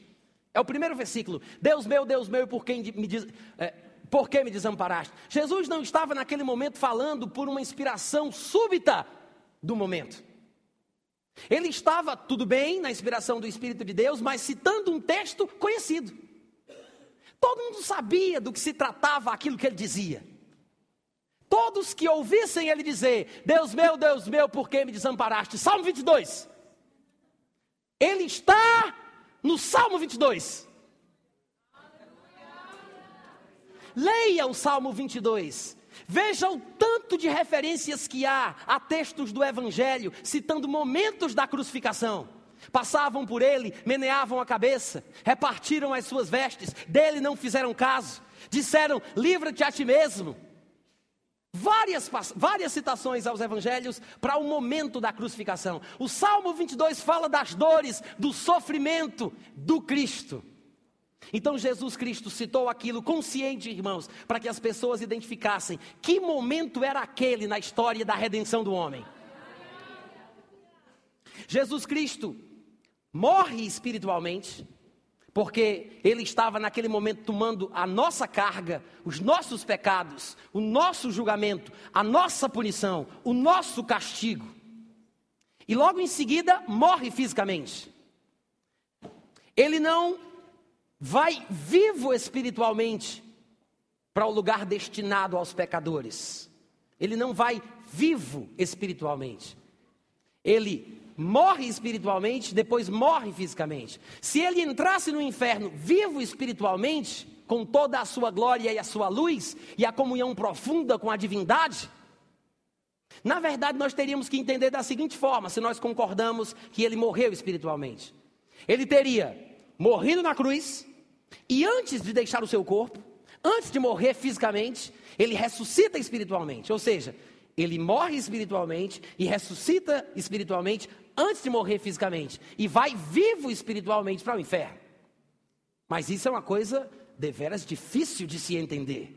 É o primeiro versículo. Deus meu, Deus meu, por quem me diz, é, por que me desamparaste? Jesus não estava naquele momento falando por uma inspiração súbita do momento. Ele estava, tudo bem, na inspiração do Espírito de Deus, mas citando um texto conhecido. Todo mundo sabia do que se tratava aquilo que ele dizia. Todos que ouvissem ele dizer: Deus meu, Deus meu, por que me desamparaste? Salmo 22. Ele está no Salmo 22. Leia o Salmo 22. Veja o tanto de referências que há a textos do Evangelho, citando momentos da crucificação. Passavam por ele, meneavam a cabeça, repartiram as suas vestes, dele não fizeram caso, disseram: livra-te a ti mesmo. Várias, várias citações aos evangelhos para o momento da crucificação. O Salmo 22 fala das dores, do sofrimento do Cristo. Então Jesus Cristo citou aquilo consciente, irmãos, para que as pessoas identificassem que momento era aquele na história da redenção do homem. Jesus Cristo morre espiritualmente, porque ele estava naquele momento tomando a nossa carga, os nossos pecados, o nosso julgamento, a nossa punição, o nosso castigo. e logo em seguida morre fisicamente. Ele não vai vivo espiritualmente para o lugar destinado aos pecadores. Ele não vai vivo espiritualmente. Ele morre espiritualmente, depois morre fisicamente. Se ele entrasse no inferno vivo espiritualmente, com toda a sua glória e a sua luz e a comunhão profunda com a divindade, na verdade nós teríamos que entender da seguinte forma, se nós concordamos que ele morreu espiritualmente. Ele teria morrido na cruz e antes de deixar o seu corpo, antes de morrer fisicamente, ele ressuscita espiritualmente, ou seja, ele morre espiritualmente e ressuscita espiritualmente antes de morrer fisicamente e vai vivo espiritualmente para o inferno. Mas isso é uma coisa deveras difícil de se entender.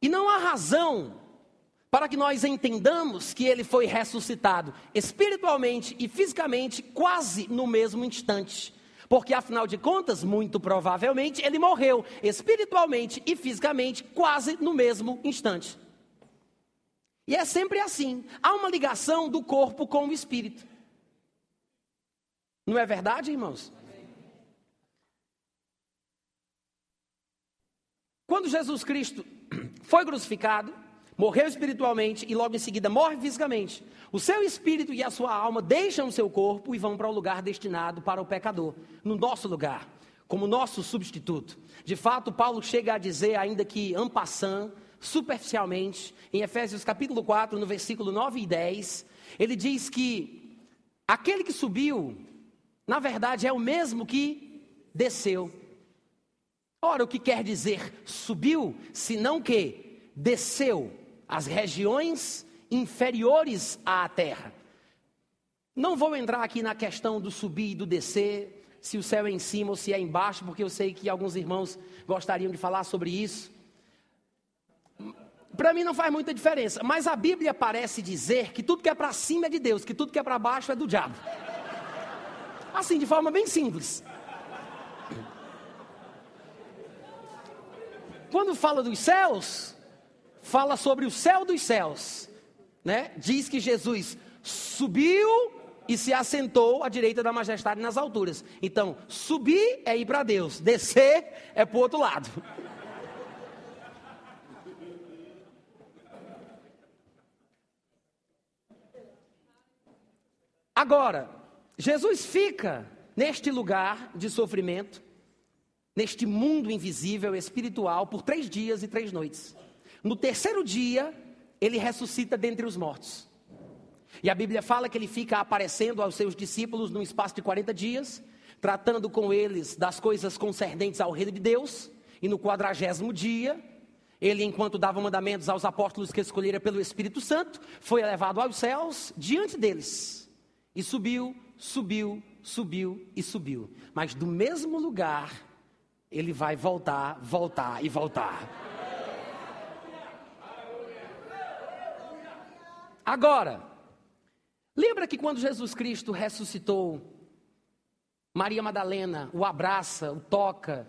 E não há razão para que nós entendamos que ele foi ressuscitado espiritualmente e fisicamente quase no mesmo instante. Porque afinal de contas, muito provavelmente, ele morreu espiritualmente e fisicamente quase no mesmo instante. E é sempre assim: há uma ligação do corpo com o espírito. Não é verdade, irmãos? Quando Jesus Cristo <clears throat> foi crucificado, morreu espiritualmente e logo em seguida morre fisicamente, o seu espírito e a sua alma deixam o seu corpo e vão para o lugar destinado para o pecador, no nosso lugar, como nosso substituto. De fato, Paulo chega a dizer, ainda que ampassant, superficialmente, em Efésios capítulo 4, no versículo 9 e 10, ele diz que aquele que subiu, na verdade, é o mesmo que desceu. Ora, o que quer dizer subiu, senão que desceu as regiões inferiores à terra. Não vou entrar aqui na questão do subir e do descer, se o céu é em cima ou se é embaixo, porque eu sei que alguns irmãos gostariam de falar sobre isso. Para mim não faz muita diferença, mas a Bíblia parece dizer que tudo que é para cima é de Deus, que tudo que é para baixo é do diabo. Assim, de forma bem simples. Quando fala dos céus, fala sobre o céu dos céus, né? Diz que Jesus subiu e se assentou à direita da majestade nas alturas. Então, subir é ir para Deus, descer é para o outro lado. Agora, Jesus fica neste lugar de sofrimento, neste mundo invisível, espiritual, por três dias e três noites. No terceiro dia, ele ressuscita dentre os mortos. E a Bíblia fala que ele fica aparecendo aos seus discípulos num espaço de 40 dias, tratando com eles das coisas concernentes ao reino de Deus. E no quadragésimo dia, ele, enquanto dava mandamentos aos apóstolos que escolhera pelo Espírito Santo, foi elevado aos céus diante deles. E subiu, subiu, subiu e subiu. Mas do mesmo lugar, ele vai voltar, voltar e voltar. Agora, lembra que quando Jesus Cristo ressuscitou, Maria Madalena o abraça, o toca,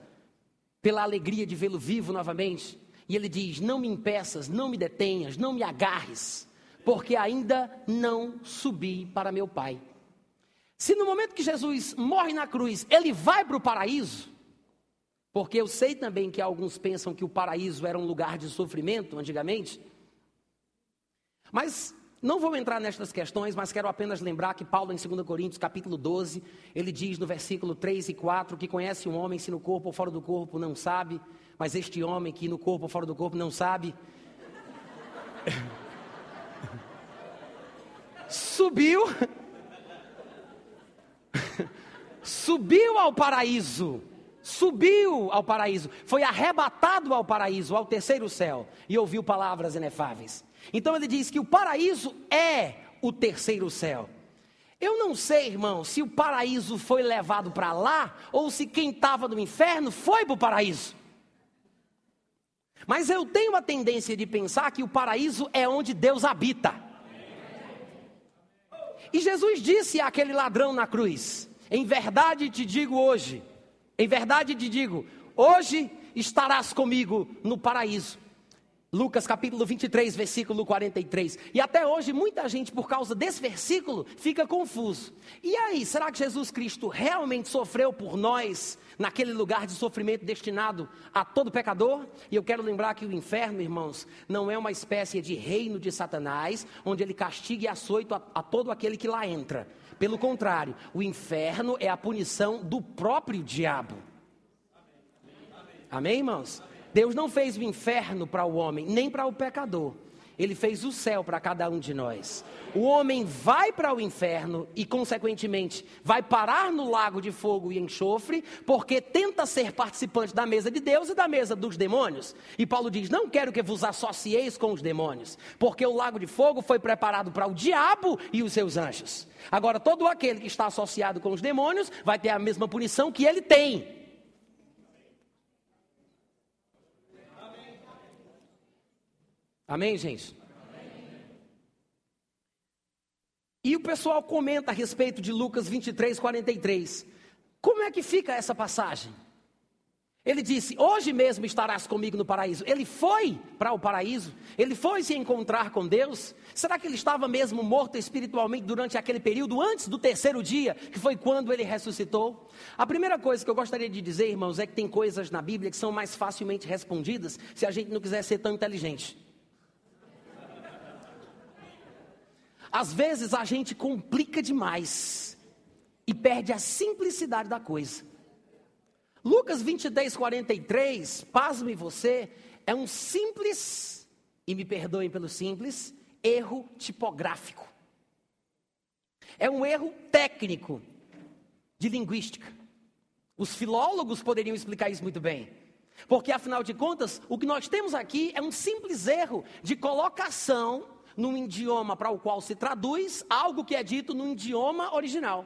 pela alegria de vê-lo vivo novamente, e ele diz: Não me impeças, não me detenhas, não me agarres, porque ainda não subi para meu Pai. Se no momento que Jesus morre na cruz, ele vai para o paraíso, porque eu sei também que alguns pensam que o paraíso era um lugar de sofrimento antigamente, mas não vou entrar nestas questões, mas quero apenas lembrar que Paulo, em 2 Coríntios, capítulo 12, ele diz no versículo 3 e 4 que conhece um homem se no corpo ou fora do corpo não sabe, mas este homem que no corpo ou fora do corpo não sabe. <laughs> subiu, <laughs> subiu ao paraíso, subiu ao paraíso, foi arrebatado ao paraíso, ao terceiro céu, e ouviu palavras inefáveis. Então ele diz que o paraíso é o terceiro céu. Eu não sei, irmão, se o paraíso foi levado para lá ou se quem estava no inferno foi para o paraíso. Mas eu tenho a tendência de pensar que o paraíso é onde Deus habita. E Jesus disse àquele ladrão na cruz: Em verdade te digo hoje, em verdade te digo, hoje estarás comigo no paraíso. Lucas capítulo 23, versículo 43. E até hoje muita gente, por causa desse versículo, fica confuso. E aí, será que Jesus Cristo realmente sofreu por nós naquele lugar de sofrimento destinado a todo pecador? E eu quero lembrar que o inferno, irmãos, não é uma espécie de reino de Satanás, onde ele castiga e açoita a, a todo aquele que lá entra. Pelo contrário, o inferno é a punição do próprio diabo. Amém, irmãos? Deus não fez o inferno para o homem, nem para o pecador. Ele fez o céu para cada um de nós. O homem vai para o inferno e, consequentemente, vai parar no lago de fogo e enxofre, porque tenta ser participante da mesa de Deus e da mesa dos demônios. E Paulo diz: Não quero que vos associeis com os demônios, porque o lago de fogo foi preparado para o diabo e os seus anjos. Agora, todo aquele que está associado com os demônios vai ter a mesma punição que ele tem. Amém, gente? Amém. E o pessoal comenta a respeito de Lucas 23, 43. Como é que fica essa passagem? Ele disse: Hoje mesmo estarás comigo no paraíso. Ele foi para o paraíso? Ele foi se encontrar com Deus? Será que ele estava mesmo morto espiritualmente durante aquele período, antes do terceiro dia, que foi quando ele ressuscitou? A primeira coisa que eu gostaria de dizer, irmãos, é que tem coisas na Bíblia que são mais facilmente respondidas se a gente não quiser ser tão inteligente. Às vezes a gente complica demais e perde a simplicidade da coisa. Lucas 23, 43, pasme você, é um simples, e me perdoem pelo simples, erro tipográfico. É um erro técnico de linguística. Os filólogos poderiam explicar isso muito bem. Porque afinal de contas, o que nós temos aqui é um simples erro de colocação num idioma para o qual se traduz algo que é dito no idioma original.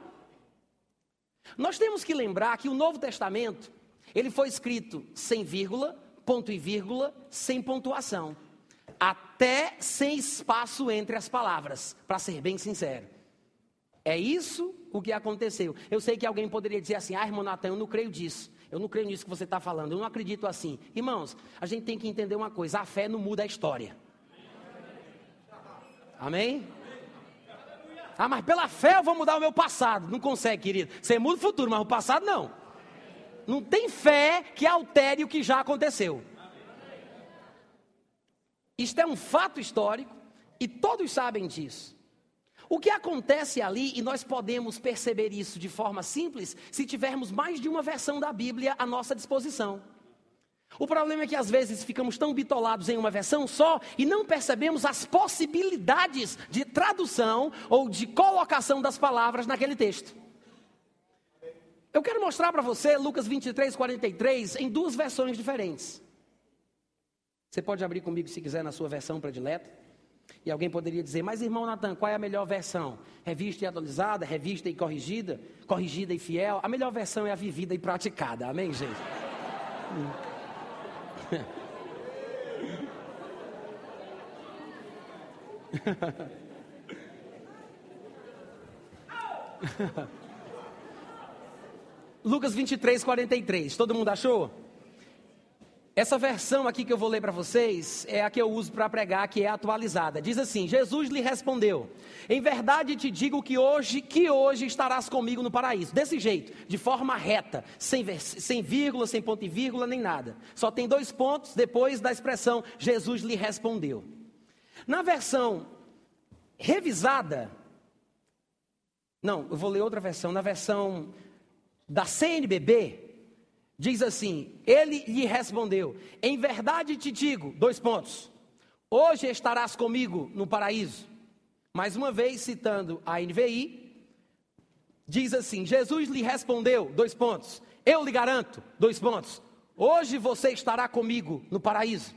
Nós temos que lembrar que o Novo Testamento, ele foi escrito sem vírgula, ponto e vírgula, sem pontuação. Até sem espaço entre as palavras, para ser bem sincero. É isso o que aconteceu. Eu sei que alguém poderia dizer assim: ah, irmão Natan, eu não creio disso. Eu não creio nisso que você está falando. Eu não acredito assim. Irmãos, a gente tem que entender uma coisa: a fé não muda a história. Amém? Ah, mas pela fé eu vou mudar o meu passado. Não consegue, querido. Você muda o futuro, mas o passado não. Não tem fé que altere o que já aconteceu. Isto é um fato histórico e todos sabem disso. O que acontece ali, e nós podemos perceber isso de forma simples, se tivermos mais de uma versão da Bíblia à nossa disposição. O problema é que às vezes ficamos tão bitolados em uma versão só e não percebemos as possibilidades de tradução ou de colocação das palavras naquele texto. Eu quero mostrar para você Lucas 23, 43 em duas versões diferentes. Você pode abrir comigo se quiser na sua versão predileta. E alguém poderia dizer, mas irmão Natan, qual é a melhor versão? Revista e atualizada, revista e corrigida, corrigida e fiel? A melhor versão é a vivida e praticada, amém, gente? Lucas 23, 43. Todo mundo achou? Essa versão aqui que eu vou ler para vocês é a que eu uso para pregar, que é atualizada. Diz assim: Jesus lhe respondeu: Em verdade te digo que hoje, que hoje estarás comigo no paraíso. Desse jeito, de forma reta, sem, sem vírgula, sem ponto e vírgula, nem nada. Só tem dois pontos depois da expressão Jesus lhe respondeu. Na versão revisada, não, eu vou ler outra versão. Na versão da CNBB, diz assim: Ele lhe respondeu: Em verdade te digo, dois pontos. Hoje estarás comigo no paraíso. Mais uma vez, citando a NVI, diz assim: Jesus lhe respondeu, dois pontos. Eu lhe garanto, dois pontos. Hoje você estará comigo no paraíso.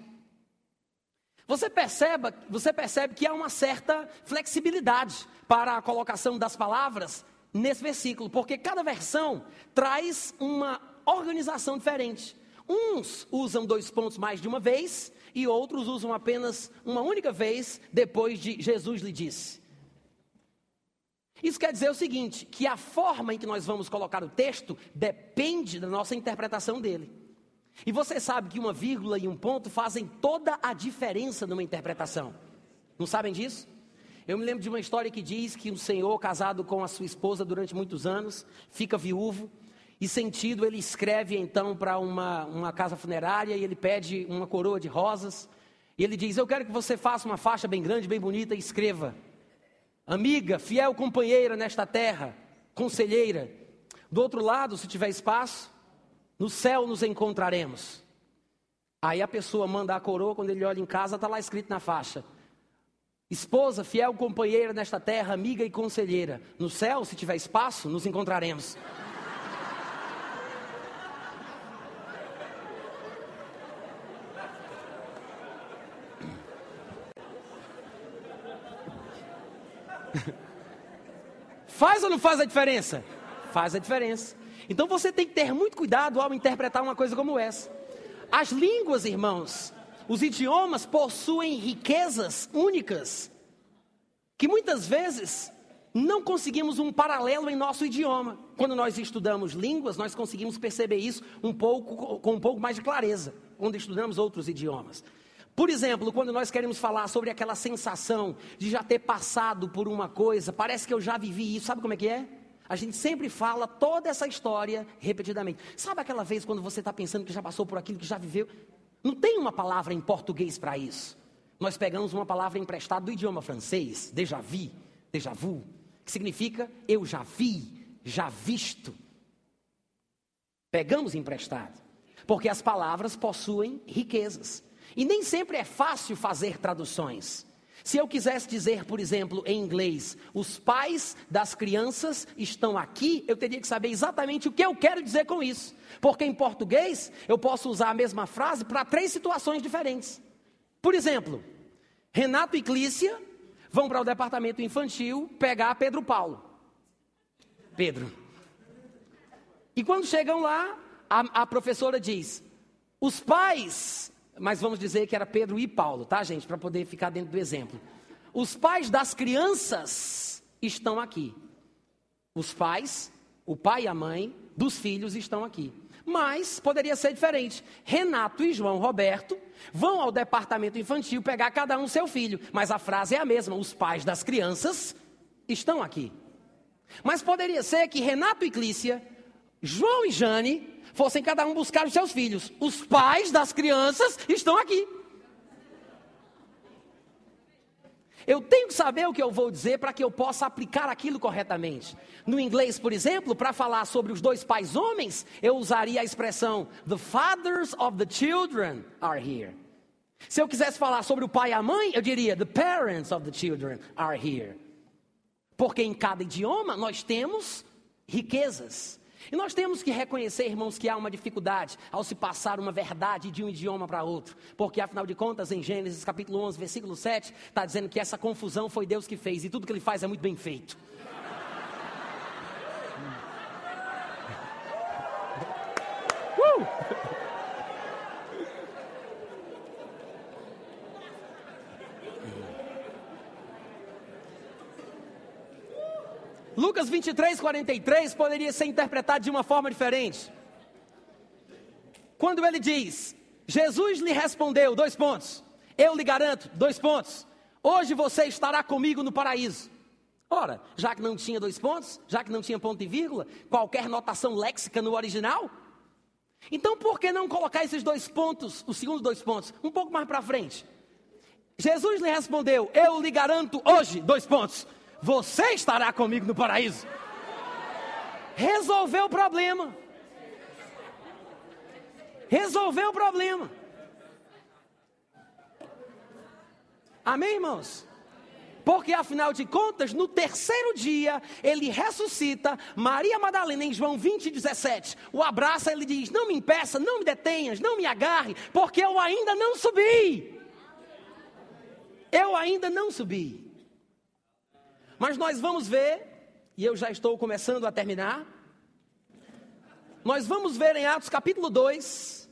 Você percebe, você percebe que há uma certa flexibilidade para a colocação das palavras nesse versículo, porque cada versão traz uma organização diferente. Uns usam dois pontos mais de uma vez e outros usam apenas uma única vez depois de Jesus lhe disse. Isso quer dizer o seguinte: que a forma em que nós vamos colocar o texto depende da nossa interpretação dele. E você sabe que uma vírgula e um ponto fazem toda a diferença numa interpretação. Não sabem disso? Eu me lembro de uma história que diz que um senhor casado com a sua esposa durante muitos anos fica viúvo e sentido ele escreve então para uma, uma casa funerária e ele pede uma coroa de rosas e ele diz: Eu quero que você faça uma faixa bem grande, bem bonita e escreva: Amiga, fiel companheira nesta terra, conselheira. Do outro lado, se tiver espaço, no céu nos encontraremos. Aí a pessoa manda a coroa, quando ele olha em casa, está lá escrito na faixa: Esposa, fiel companheira nesta terra, amiga e conselheira. No céu, se tiver espaço, nos encontraremos. <laughs> faz ou não faz a diferença? Faz a diferença. Então você tem que ter muito cuidado ao interpretar uma coisa como essa. As línguas, irmãos, os idiomas possuem riquezas únicas que muitas vezes não conseguimos um paralelo em nosso idioma. Quando nós estudamos línguas, nós conseguimos perceber isso um pouco com um pouco mais de clareza quando estudamos outros idiomas. Por exemplo, quando nós queremos falar sobre aquela sensação de já ter passado por uma coisa, parece que eu já vivi isso, sabe como é que é? A gente sempre fala toda essa história repetidamente. Sabe aquela vez quando você está pensando que já passou por aquilo que já viveu? Não tem uma palavra em português para isso. Nós pegamos uma palavra emprestada do idioma francês, déjà vu, déjà vu, que significa eu já vi, já visto. Pegamos emprestado, porque as palavras possuem riquezas. E nem sempre é fácil fazer traduções. Se eu quisesse dizer, por exemplo, em inglês, os pais das crianças estão aqui, eu teria que saber exatamente o que eu quero dizer com isso. Porque em português eu posso usar a mesma frase para três situações diferentes. Por exemplo, Renato e Clícia vão para o departamento infantil pegar Pedro Paulo. Pedro. E quando chegam lá, a, a professora diz: os pais mas vamos dizer que era Pedro e Paulo, tá, gente? Para poder ficar dentro do exemplo. Os pais das crianças estão aqui. Os pais, o pai e a mãe dos filhos estão aqui. Mas poderia ser diferente. Renato e João Roberto vão ao departamento infantil pegar cada um seu filho. Mas a frase é a mesma: os pais das crianças estão aqui. Mas poderia ser que Renato e Clícia, João e Jane fossem cada um buscar os seus filhos. Os pais das crianças estão aqui. Eu tenho que saber o que eu vou dizer para que eu possa aplicar aquilo corretamente. No inglês, por exemplo, para falar sobre os dois pais homens, eu usaria a expressão The fathers of the children are here. Se eu quisesse falar sobre o pai e a mãe, eu diria The parents of the children are here. Porque em cada idioma nós temos riquezas. E nós temos que reconhecer, irmãos, que há uma dificuldade ao se passar uma verdade de um idioma para outro. Porque, afinal de contas, em Gênesis capítulo 11, versículo 7, está dizendo que essa confusão foi Deus que fez. E tudo que ele faz é muito bem feito. uh! Lucas 23, 43 poderia ser interpretado de uma forma diferente. Quando ele diz: Jesus lhe respondeu, dois pontos. Eu lhe garanto, dois pontos. Hoje você estará comigo no paraíso. Ora, já que não tinha dois pontos, já que não tinha ponto e vírgula, qualquer notação léxica no original, então por que não colocar esses dois pontos, os segundos dois pontos, um pouco mais para frente? Jesus lhe respondeu: Eu lhe garanto hoje, dois pontos você estará comigo no paraíso. Resolveu o problema. Resolveu o problema. Amém, irmãos? Porque afinal de contas, no terceiro dia, ele ressuscita Maria Madalena em João 20, 17. O abraça, ele diz: Não me impeça, não me detenhas, não me agarre, porque eu ainda não subi. Eu ainda não subi. Mas nós vamos ver, e eu já estou começando a terminar. Nós vamos ver em Atos capítulo 2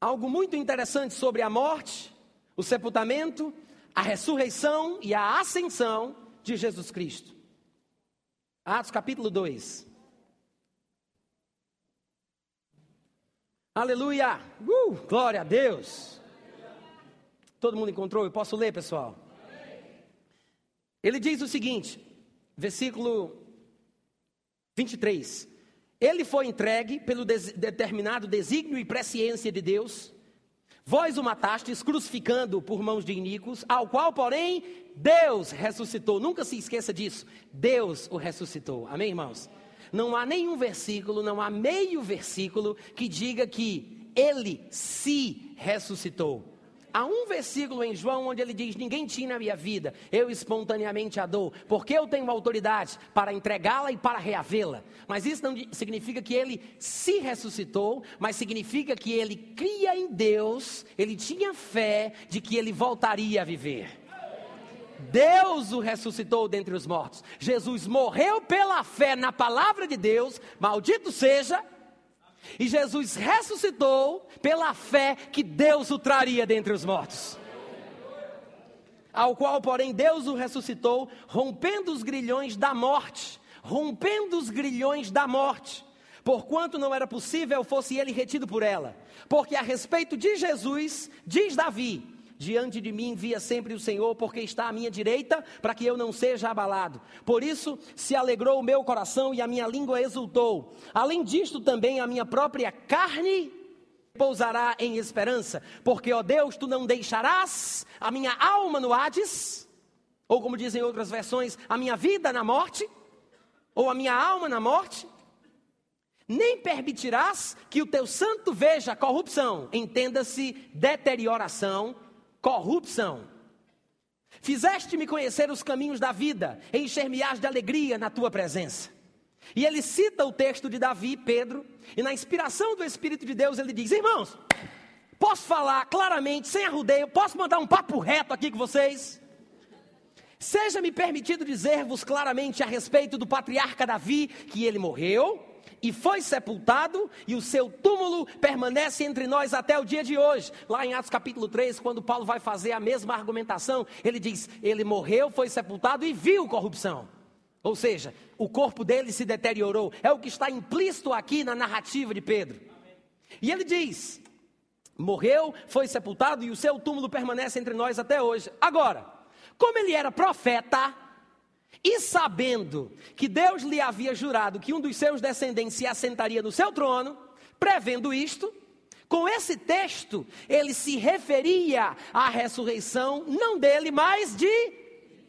algo muito interessante sobre a morte, o sepultamento, a ressurreição e a ascensão de Jesus Cristo. Atos capítulo 2. Aleluia! Uh, glória a Deus! Todo mundo encontrou? Eu posso ler, pessoal? Ele diz o seguinte, versículo 23. Ele foi entregue pelo des determinado desígnio e presciência de Deus. Vós o matastes, crucificando por mãos de iníquos, ao qual, porém, Deus ressuscitou. Nunca se esqueça disso. Deus o ressuscitou. Amém, irmãos? Não há nenhum versículo, não há meio versículo que diga que ele se ressuscitou. Há um versículo em João onde ele diz: Ninguém tinha a minha vida, eu espontaneamente a dou, porque eu tenho autoridade para entregá-la e para reavê-la. Mas isso não significa que ele se ressuscitou, mas significa que ele cria em Deus, ele tinha fé de que ele voltaria a viver. Deus o ressuscitou dentre os mortos. Jesus morreu pela fé na palavra de Deus, maldito seja e Jesus ressuscitou pela fé que Deus o traria dentre os mortos. Ao qual, porém, Deus o ressuscitou, rompendo os grilhões da morte. Rompendo os grilhões da morte. Porquanto não era possível fosse ele retido por ela. Porque a respeito de Jesus, diz Davi: Diante de mim via sempre o Senhor, porque está à minha direita, para que eu não seja abalado. Por isso se alegrou o meu coração e a minha língua exultou. Além disto, também a minha própria carne pousará em esperança, porque, ó Deus, tu não deixarás a minha alma no Hades, ou como dizem outras versões, a minha vida na morte, ou a minha alma na morte, nem permitirás que o teu santo veja corrupção, entenda-se deterioração corrupção. Fizeste-me conhecer os caminhos da vida, encher-me-ás de alegria na tua presença. E ele cita o texto de Davi, Pedro, e na inspiração do Espírito de Deus ele diz: Irmãos, posso falar claramente, sem arrudeio, posso mandar um papo reto aqui com vocês? Seja-me permitido dizer-vos claramente a respeito do patriarca Davi que ele morreu, e foi sepultado, e o seu túmulo permanece entre nós até o dia de hoje. Lá em Atos capítulo 3, quando Paulo vai fazer a mesma argumentação, ele diz: ele morreu, foi sepultado e viu corrupção. Ou seja, o corpo dele se deteriorou. É o que está implícito aqui na narrativa de Pedro. E ele diz: morreu, foi sepultado e o seu túmulo permanece entre nós até hoje. Agora, como ele era profeta, e sabendo que Deus lhe havia jurado que um dos seus descendentes se assentaria no seu trono, prevendo isto, com esse texto ele se referia à ressurreição não dele, mas de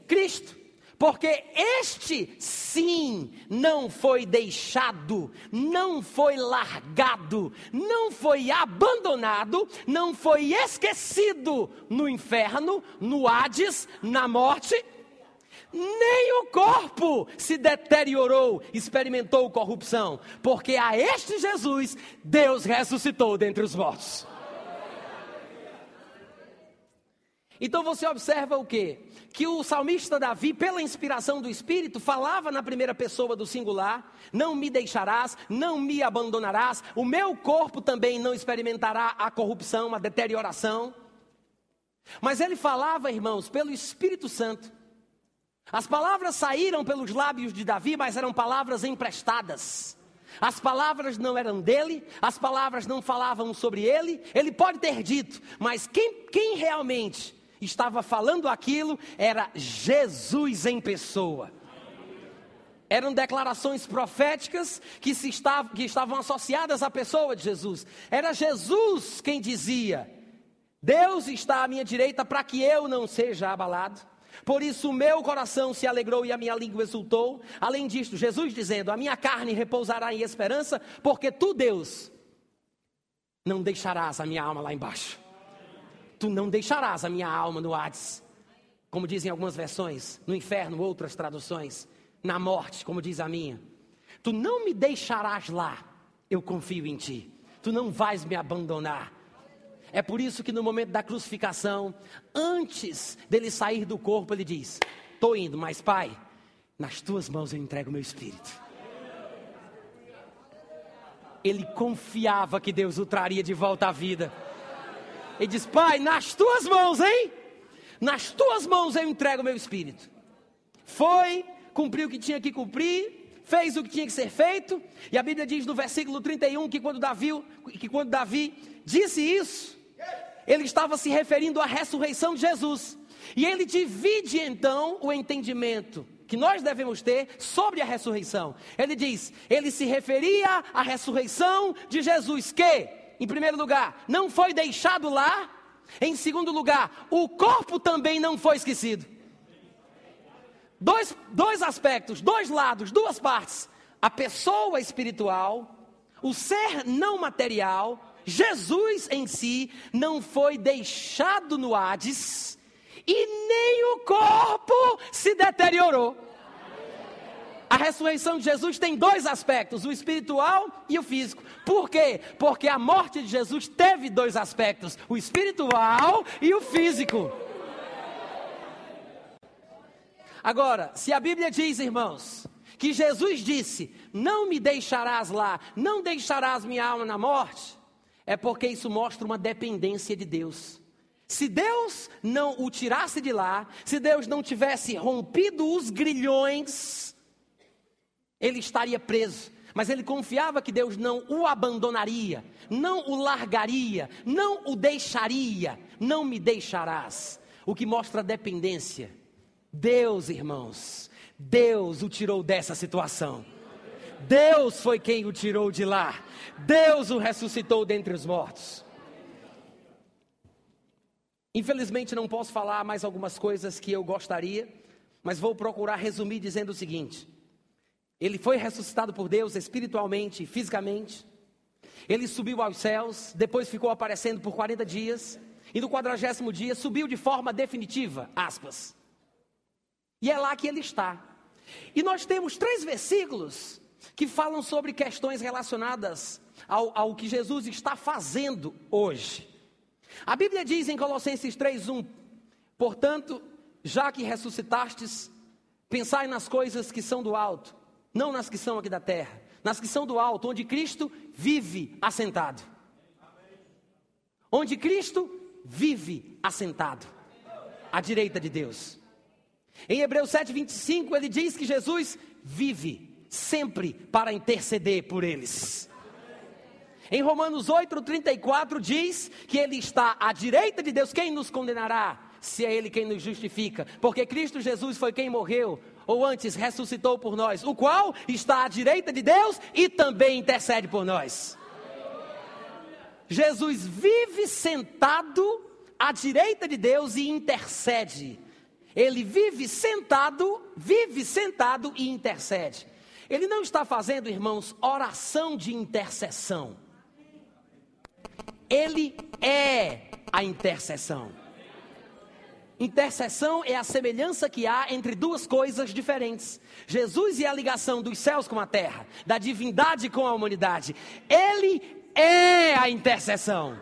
Cristo. Porque este sim não foi deixado, não foi largado, não foi abandonado, não foi esquecido no inferno, no Hades, na morte, nem o corpo se deteriorou, experimentou corrupção, porque a este Jesus Deus ressuscitou dentre os mortos. Então você observa o que? Que o salmista Davi, pela inspiração do Espírito, falava na primeira pessoa do singular: Não me deixarás, não me abandonarás, o meu corpo também não experimentará a corrupção, a deterioração. Mas ele falava, irmãos, pelo Espírito Santo. As palavras saíram pelos lábios de Davi, mas eram palavras emprestadas. As palavras não eram dele, as palavras não falavam sobre ele, ele pode ter dito, mas quem, quem realmente estava falando aquilo era Jesus em pessoa. Eram declarações proféticas que, se estavam, que estavam associadas à pessoa de Jesus. Era Jesus quem dizia: Deus está à minha direita para que eu não seja abalado. Por isso o meu coração se alegrou e a minha língua exultou. Além disto, Jesus dizendo: A minha carne repousará em esperança, porque tu, Deus, não deixarás a minha alma lá embaixo. Tu não deixarás a minha alma no Hades, como dizem algumas versões, no inferno, outras traduções, na morte, como diz a minha. Tu não me deixarás lá, eu confio em ti. Tu não vais me abandonar. É por isso que no momento da crucificação, antes dele sair do corpo, ele diz: Estou indo, mas Pai, nas tuas mãos eu entrego o meu espírito. Ele confiava que Deus o traria de volta à vida. Ele diz: Pai, nas tuas mãos, hein? Nas tuas mãos eu entrego o meu espírito. Foi, cumpriu o que tinha que cumprir, fez o que tinha que ser feito, e a Bíblia diz no versículo 31 que quando Davi, que quando Davi disse isso, ele estava se referindo à ressurreição de Jesus. E ele divide então o entendimento que nós devemos ter sobre a ressurreição. Ele diz: ele se referia à ressurreição de Jesus, que, em primeiro lugar, não foi deixado lá, em segundo lugar, o corpo também não foi esquecido. Dois, dois aspectos, dois lados, duas partes: a pessoa espiritual, o ser não material, Jesus em si, não foi deixado no Hades e nem o corpo se deteriorou. A ressurreição de Jesus tem dois aspectos, o espiritual e o físico. Por quê? Porque a morte de Jesus teve dois aspectos, o espiritual e o físico. Agora, se a Bíblia diz, irmãos, que Jesus disse: Não me deixarás lá, não deixarás minha alma na morte, é porque isso mostra uma dependência de Deus. Se Deus não o tirasse de lá, se Deus não tivesse rompido os grilhões, ele estaria preso. Mas ele confiava que Deus não o abandonaria, não o largaria, não o deixaria, não me deixarás. O que mostra a dependência. Deus, irmãos, Deus o tirou dessa situação. Deus foi quem o tirou de lá. Deus o ressuscitou dentre os mortos. Infelizmente não posso falar mais algumas coisas que eu gostaria, mas vou procurar resumir dizendo o seguinte: Ele foi ressuscitado por Deus espiritualmente e fisicamente. Ele subiu aos céus, depois ficou aparecendo por 40 dias, e no quadragésimo dia subiu de forma definitiva, aspas. E é lá que ele está. E nós temos três versículos que falam sobre questões relacionadas ao, ao que Jesus está fazendo hoje. A Bíblia diz em Colossenses 3:1: Portanto, já que ressuscitastes, pensai nas coisas que são do alto, não nas que são aqui da terra, nas que são do alto, onde Cristo vive assentado. Onde Cristo vive assentado, à direita de Deus. Em Hebreus 7:25 ele diz que Jesus vive sempre para interceder por eles. Em Romanos 8:34 diz que ele está à direita de Deus, quem nos condenará? Se é ele quem nos justifica, porque Cristo Jesus foi quem morreu, ou antes ressuscitou por nós, o qual está à direita de Deus e também intercede por nós. Jesus vive sentado à direita de Deus e intercede. Ele vive sentado, vive sentado e intercede. Ele não está fazendo, irmãos, oração de intercessão. Ele é a intercessão. Intercessão é a semelhança que há entre duas coisas diferentes. Jesus é a ligação dos céus com a terra, da divindade com a humanidade. Ele é a intercessão.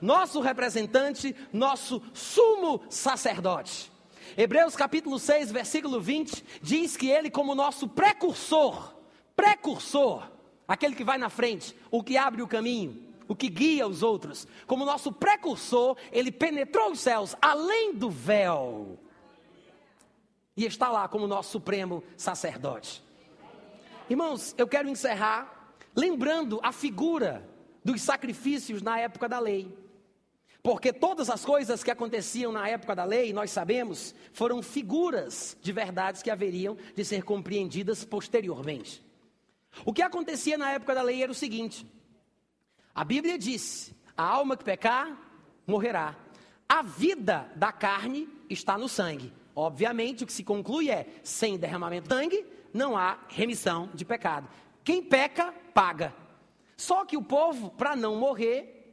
Nosso representante, nosso sumo sacerdote. Hebreus capítulo 6, versículo 20, diz que ele, como nosso precursor, precursor, aquele que vai na frente, o que abre o caminho, o que guia os outros. Como nosso precursor, ele penetrou os céus além do véu. E está lá como nosso supremo sacerdote. Irmãos, eu quero encerrar lembrando a figura dos sacrifícios na época da lei. Porque todas as coisas que aconteciam na época da lei, nós sabemos, foram figuras de verdades que haveriam de ser compreendidas posteriormente. O que acontecia na época da lei era o seguinte: a Bíblia diz: a alma que pecar, morrerá. A vida da carne está no sangue. Obviamente, o que se conclui é: sem derramamento de sangue, não há remissão de pecado. Quem peca, paga. Só que o povo, para não morrer,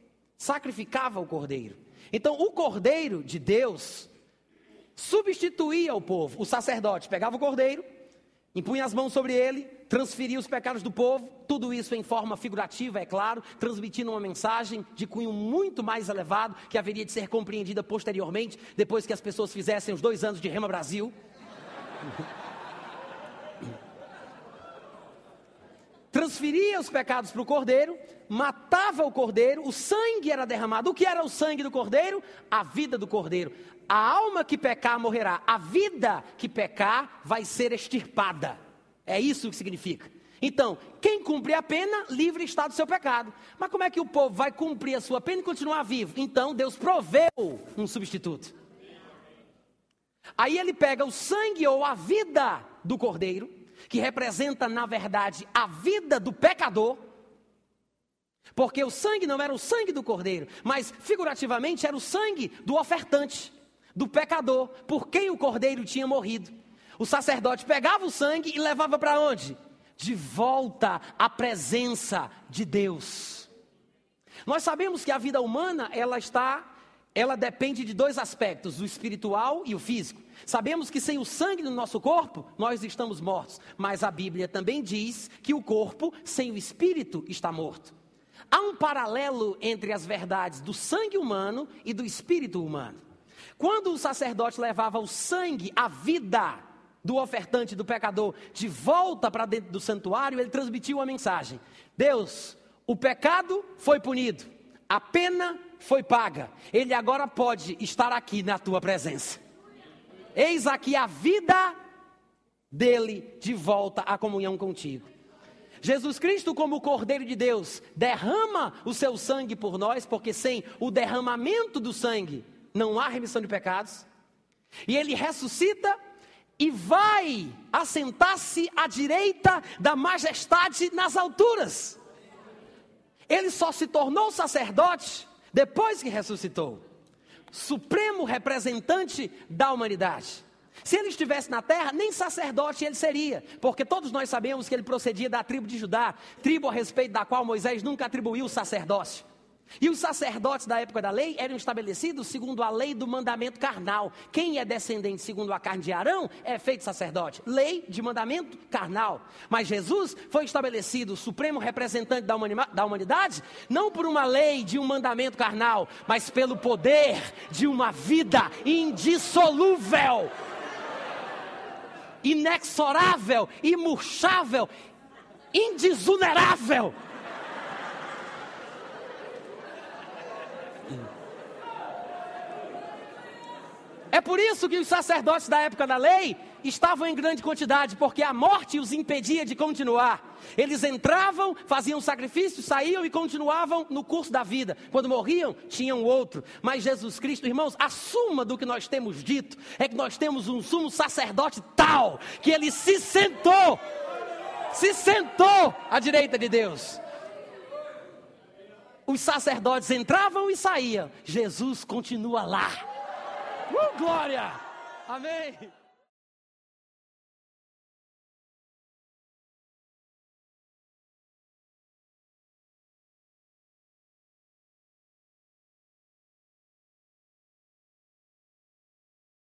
sacrificava o cordeiro. Então, o cordeiro de Deus substituía o povo. O sacerdote pegava o cordeiro, impunha as mãos sobre ele, transferia os pecados do povo, tudo isso em forma figurativa, é claro, transmitindo uma mensagem de cunho muito mais elevado, que haveria de ser compreendida posteriormente, depois que as pessoas fizessem os dois anos de Rema Brasil. Transferia os pecados para o cordeiro, matava o cordeiro, o sangue era derramado. O que era o sangue do cordeiro? A vida do cordeiro. A alma que pecar morrerá, a vida que pecar vai ser extirpada. É isso que significa. Então, quem cumpre a pena, livre está do seu pecado. Mas como é que o povo vai cumprir a sua pena e continuar vivo? Então, Deus proveu um substituto. Aí ele pega o sangue ou a vida do cordeiro, que representa, na verdade, a vida do pecador. Porque o sangue não era o sangue do cordeiro, mas figurativamente era o sangue do ofertante, do pecador, por quem o cordeiro tinha morrido. O sacerdote pegava o sangue e levava para onde? de volta à presença de Deus. Nós sabemos que a vida humana, ela está, ela depende de dois aspectos, o espiritual e o físico. Sabemos que sem o sangue no nosso corpo, nós estamos mortos, mas a Bíblia também diz que o corpo sem o espírito está morto. Há um paralelo entre as verdades do sangue humano e do espírito humano. Quando o sacerdote levava o sangue, a vida, do ofertante, do pecador, de volta para dentro do santuário, ele transmitiu uma mensagem: Deus, o pecado foi punido, a pena foi paga, ele agora pode estar aqui na tua presença. Eis aqui a vida dele de volta à comunhão contigo. Jesus Cristo, como o Cordeiro de Deus, derrama o seu sangue por nós, porque sem o derramamento do sangue não há remissão de pecados. E ele ressuscita e vai assentar-se à direita da majestade nas alturas. Ele só se tornou sacerdote depois que ressuscitou supremo representante da humanidade. Se ele estivesse na terra, nem sacerdote ele seria, porque todos nós sabemos que ele procedia da tribo de Judá, tribo a respeito da qual Moisés nunca atribuiu o sacerdócio. E os sacerdotes da época da lei eram estabelecidos segundo a lei do mandamento carnal. Quem é descendente segundo a carne de Arão é feito sacerdote. Lei de mandamento carnal. Mas Jesus foi estabelecido supremo representante da, da humanidade, não por uma lei de um mandamento carnal, mas pelo poder de uma vida indissolúvel, inexorável, imurchável, indisunerável. É por isso que os sacerdotes da época da lei estavam em grande quantidade, porque a morte os impedia de continuar. Eles entravam, faziam sacrifício, saíam e continuavam no curso da vida. Quando morriam, tinham outro. Mas Jesus Cristo, irmãos, a suma do que nós temos dito é que nós temos um sumo sacerdote tal que ele se sentou, se sentou à direita de Deus. Os sacerdotes entravam e saíam, Jesus continua lá. Uh, glória! Amém!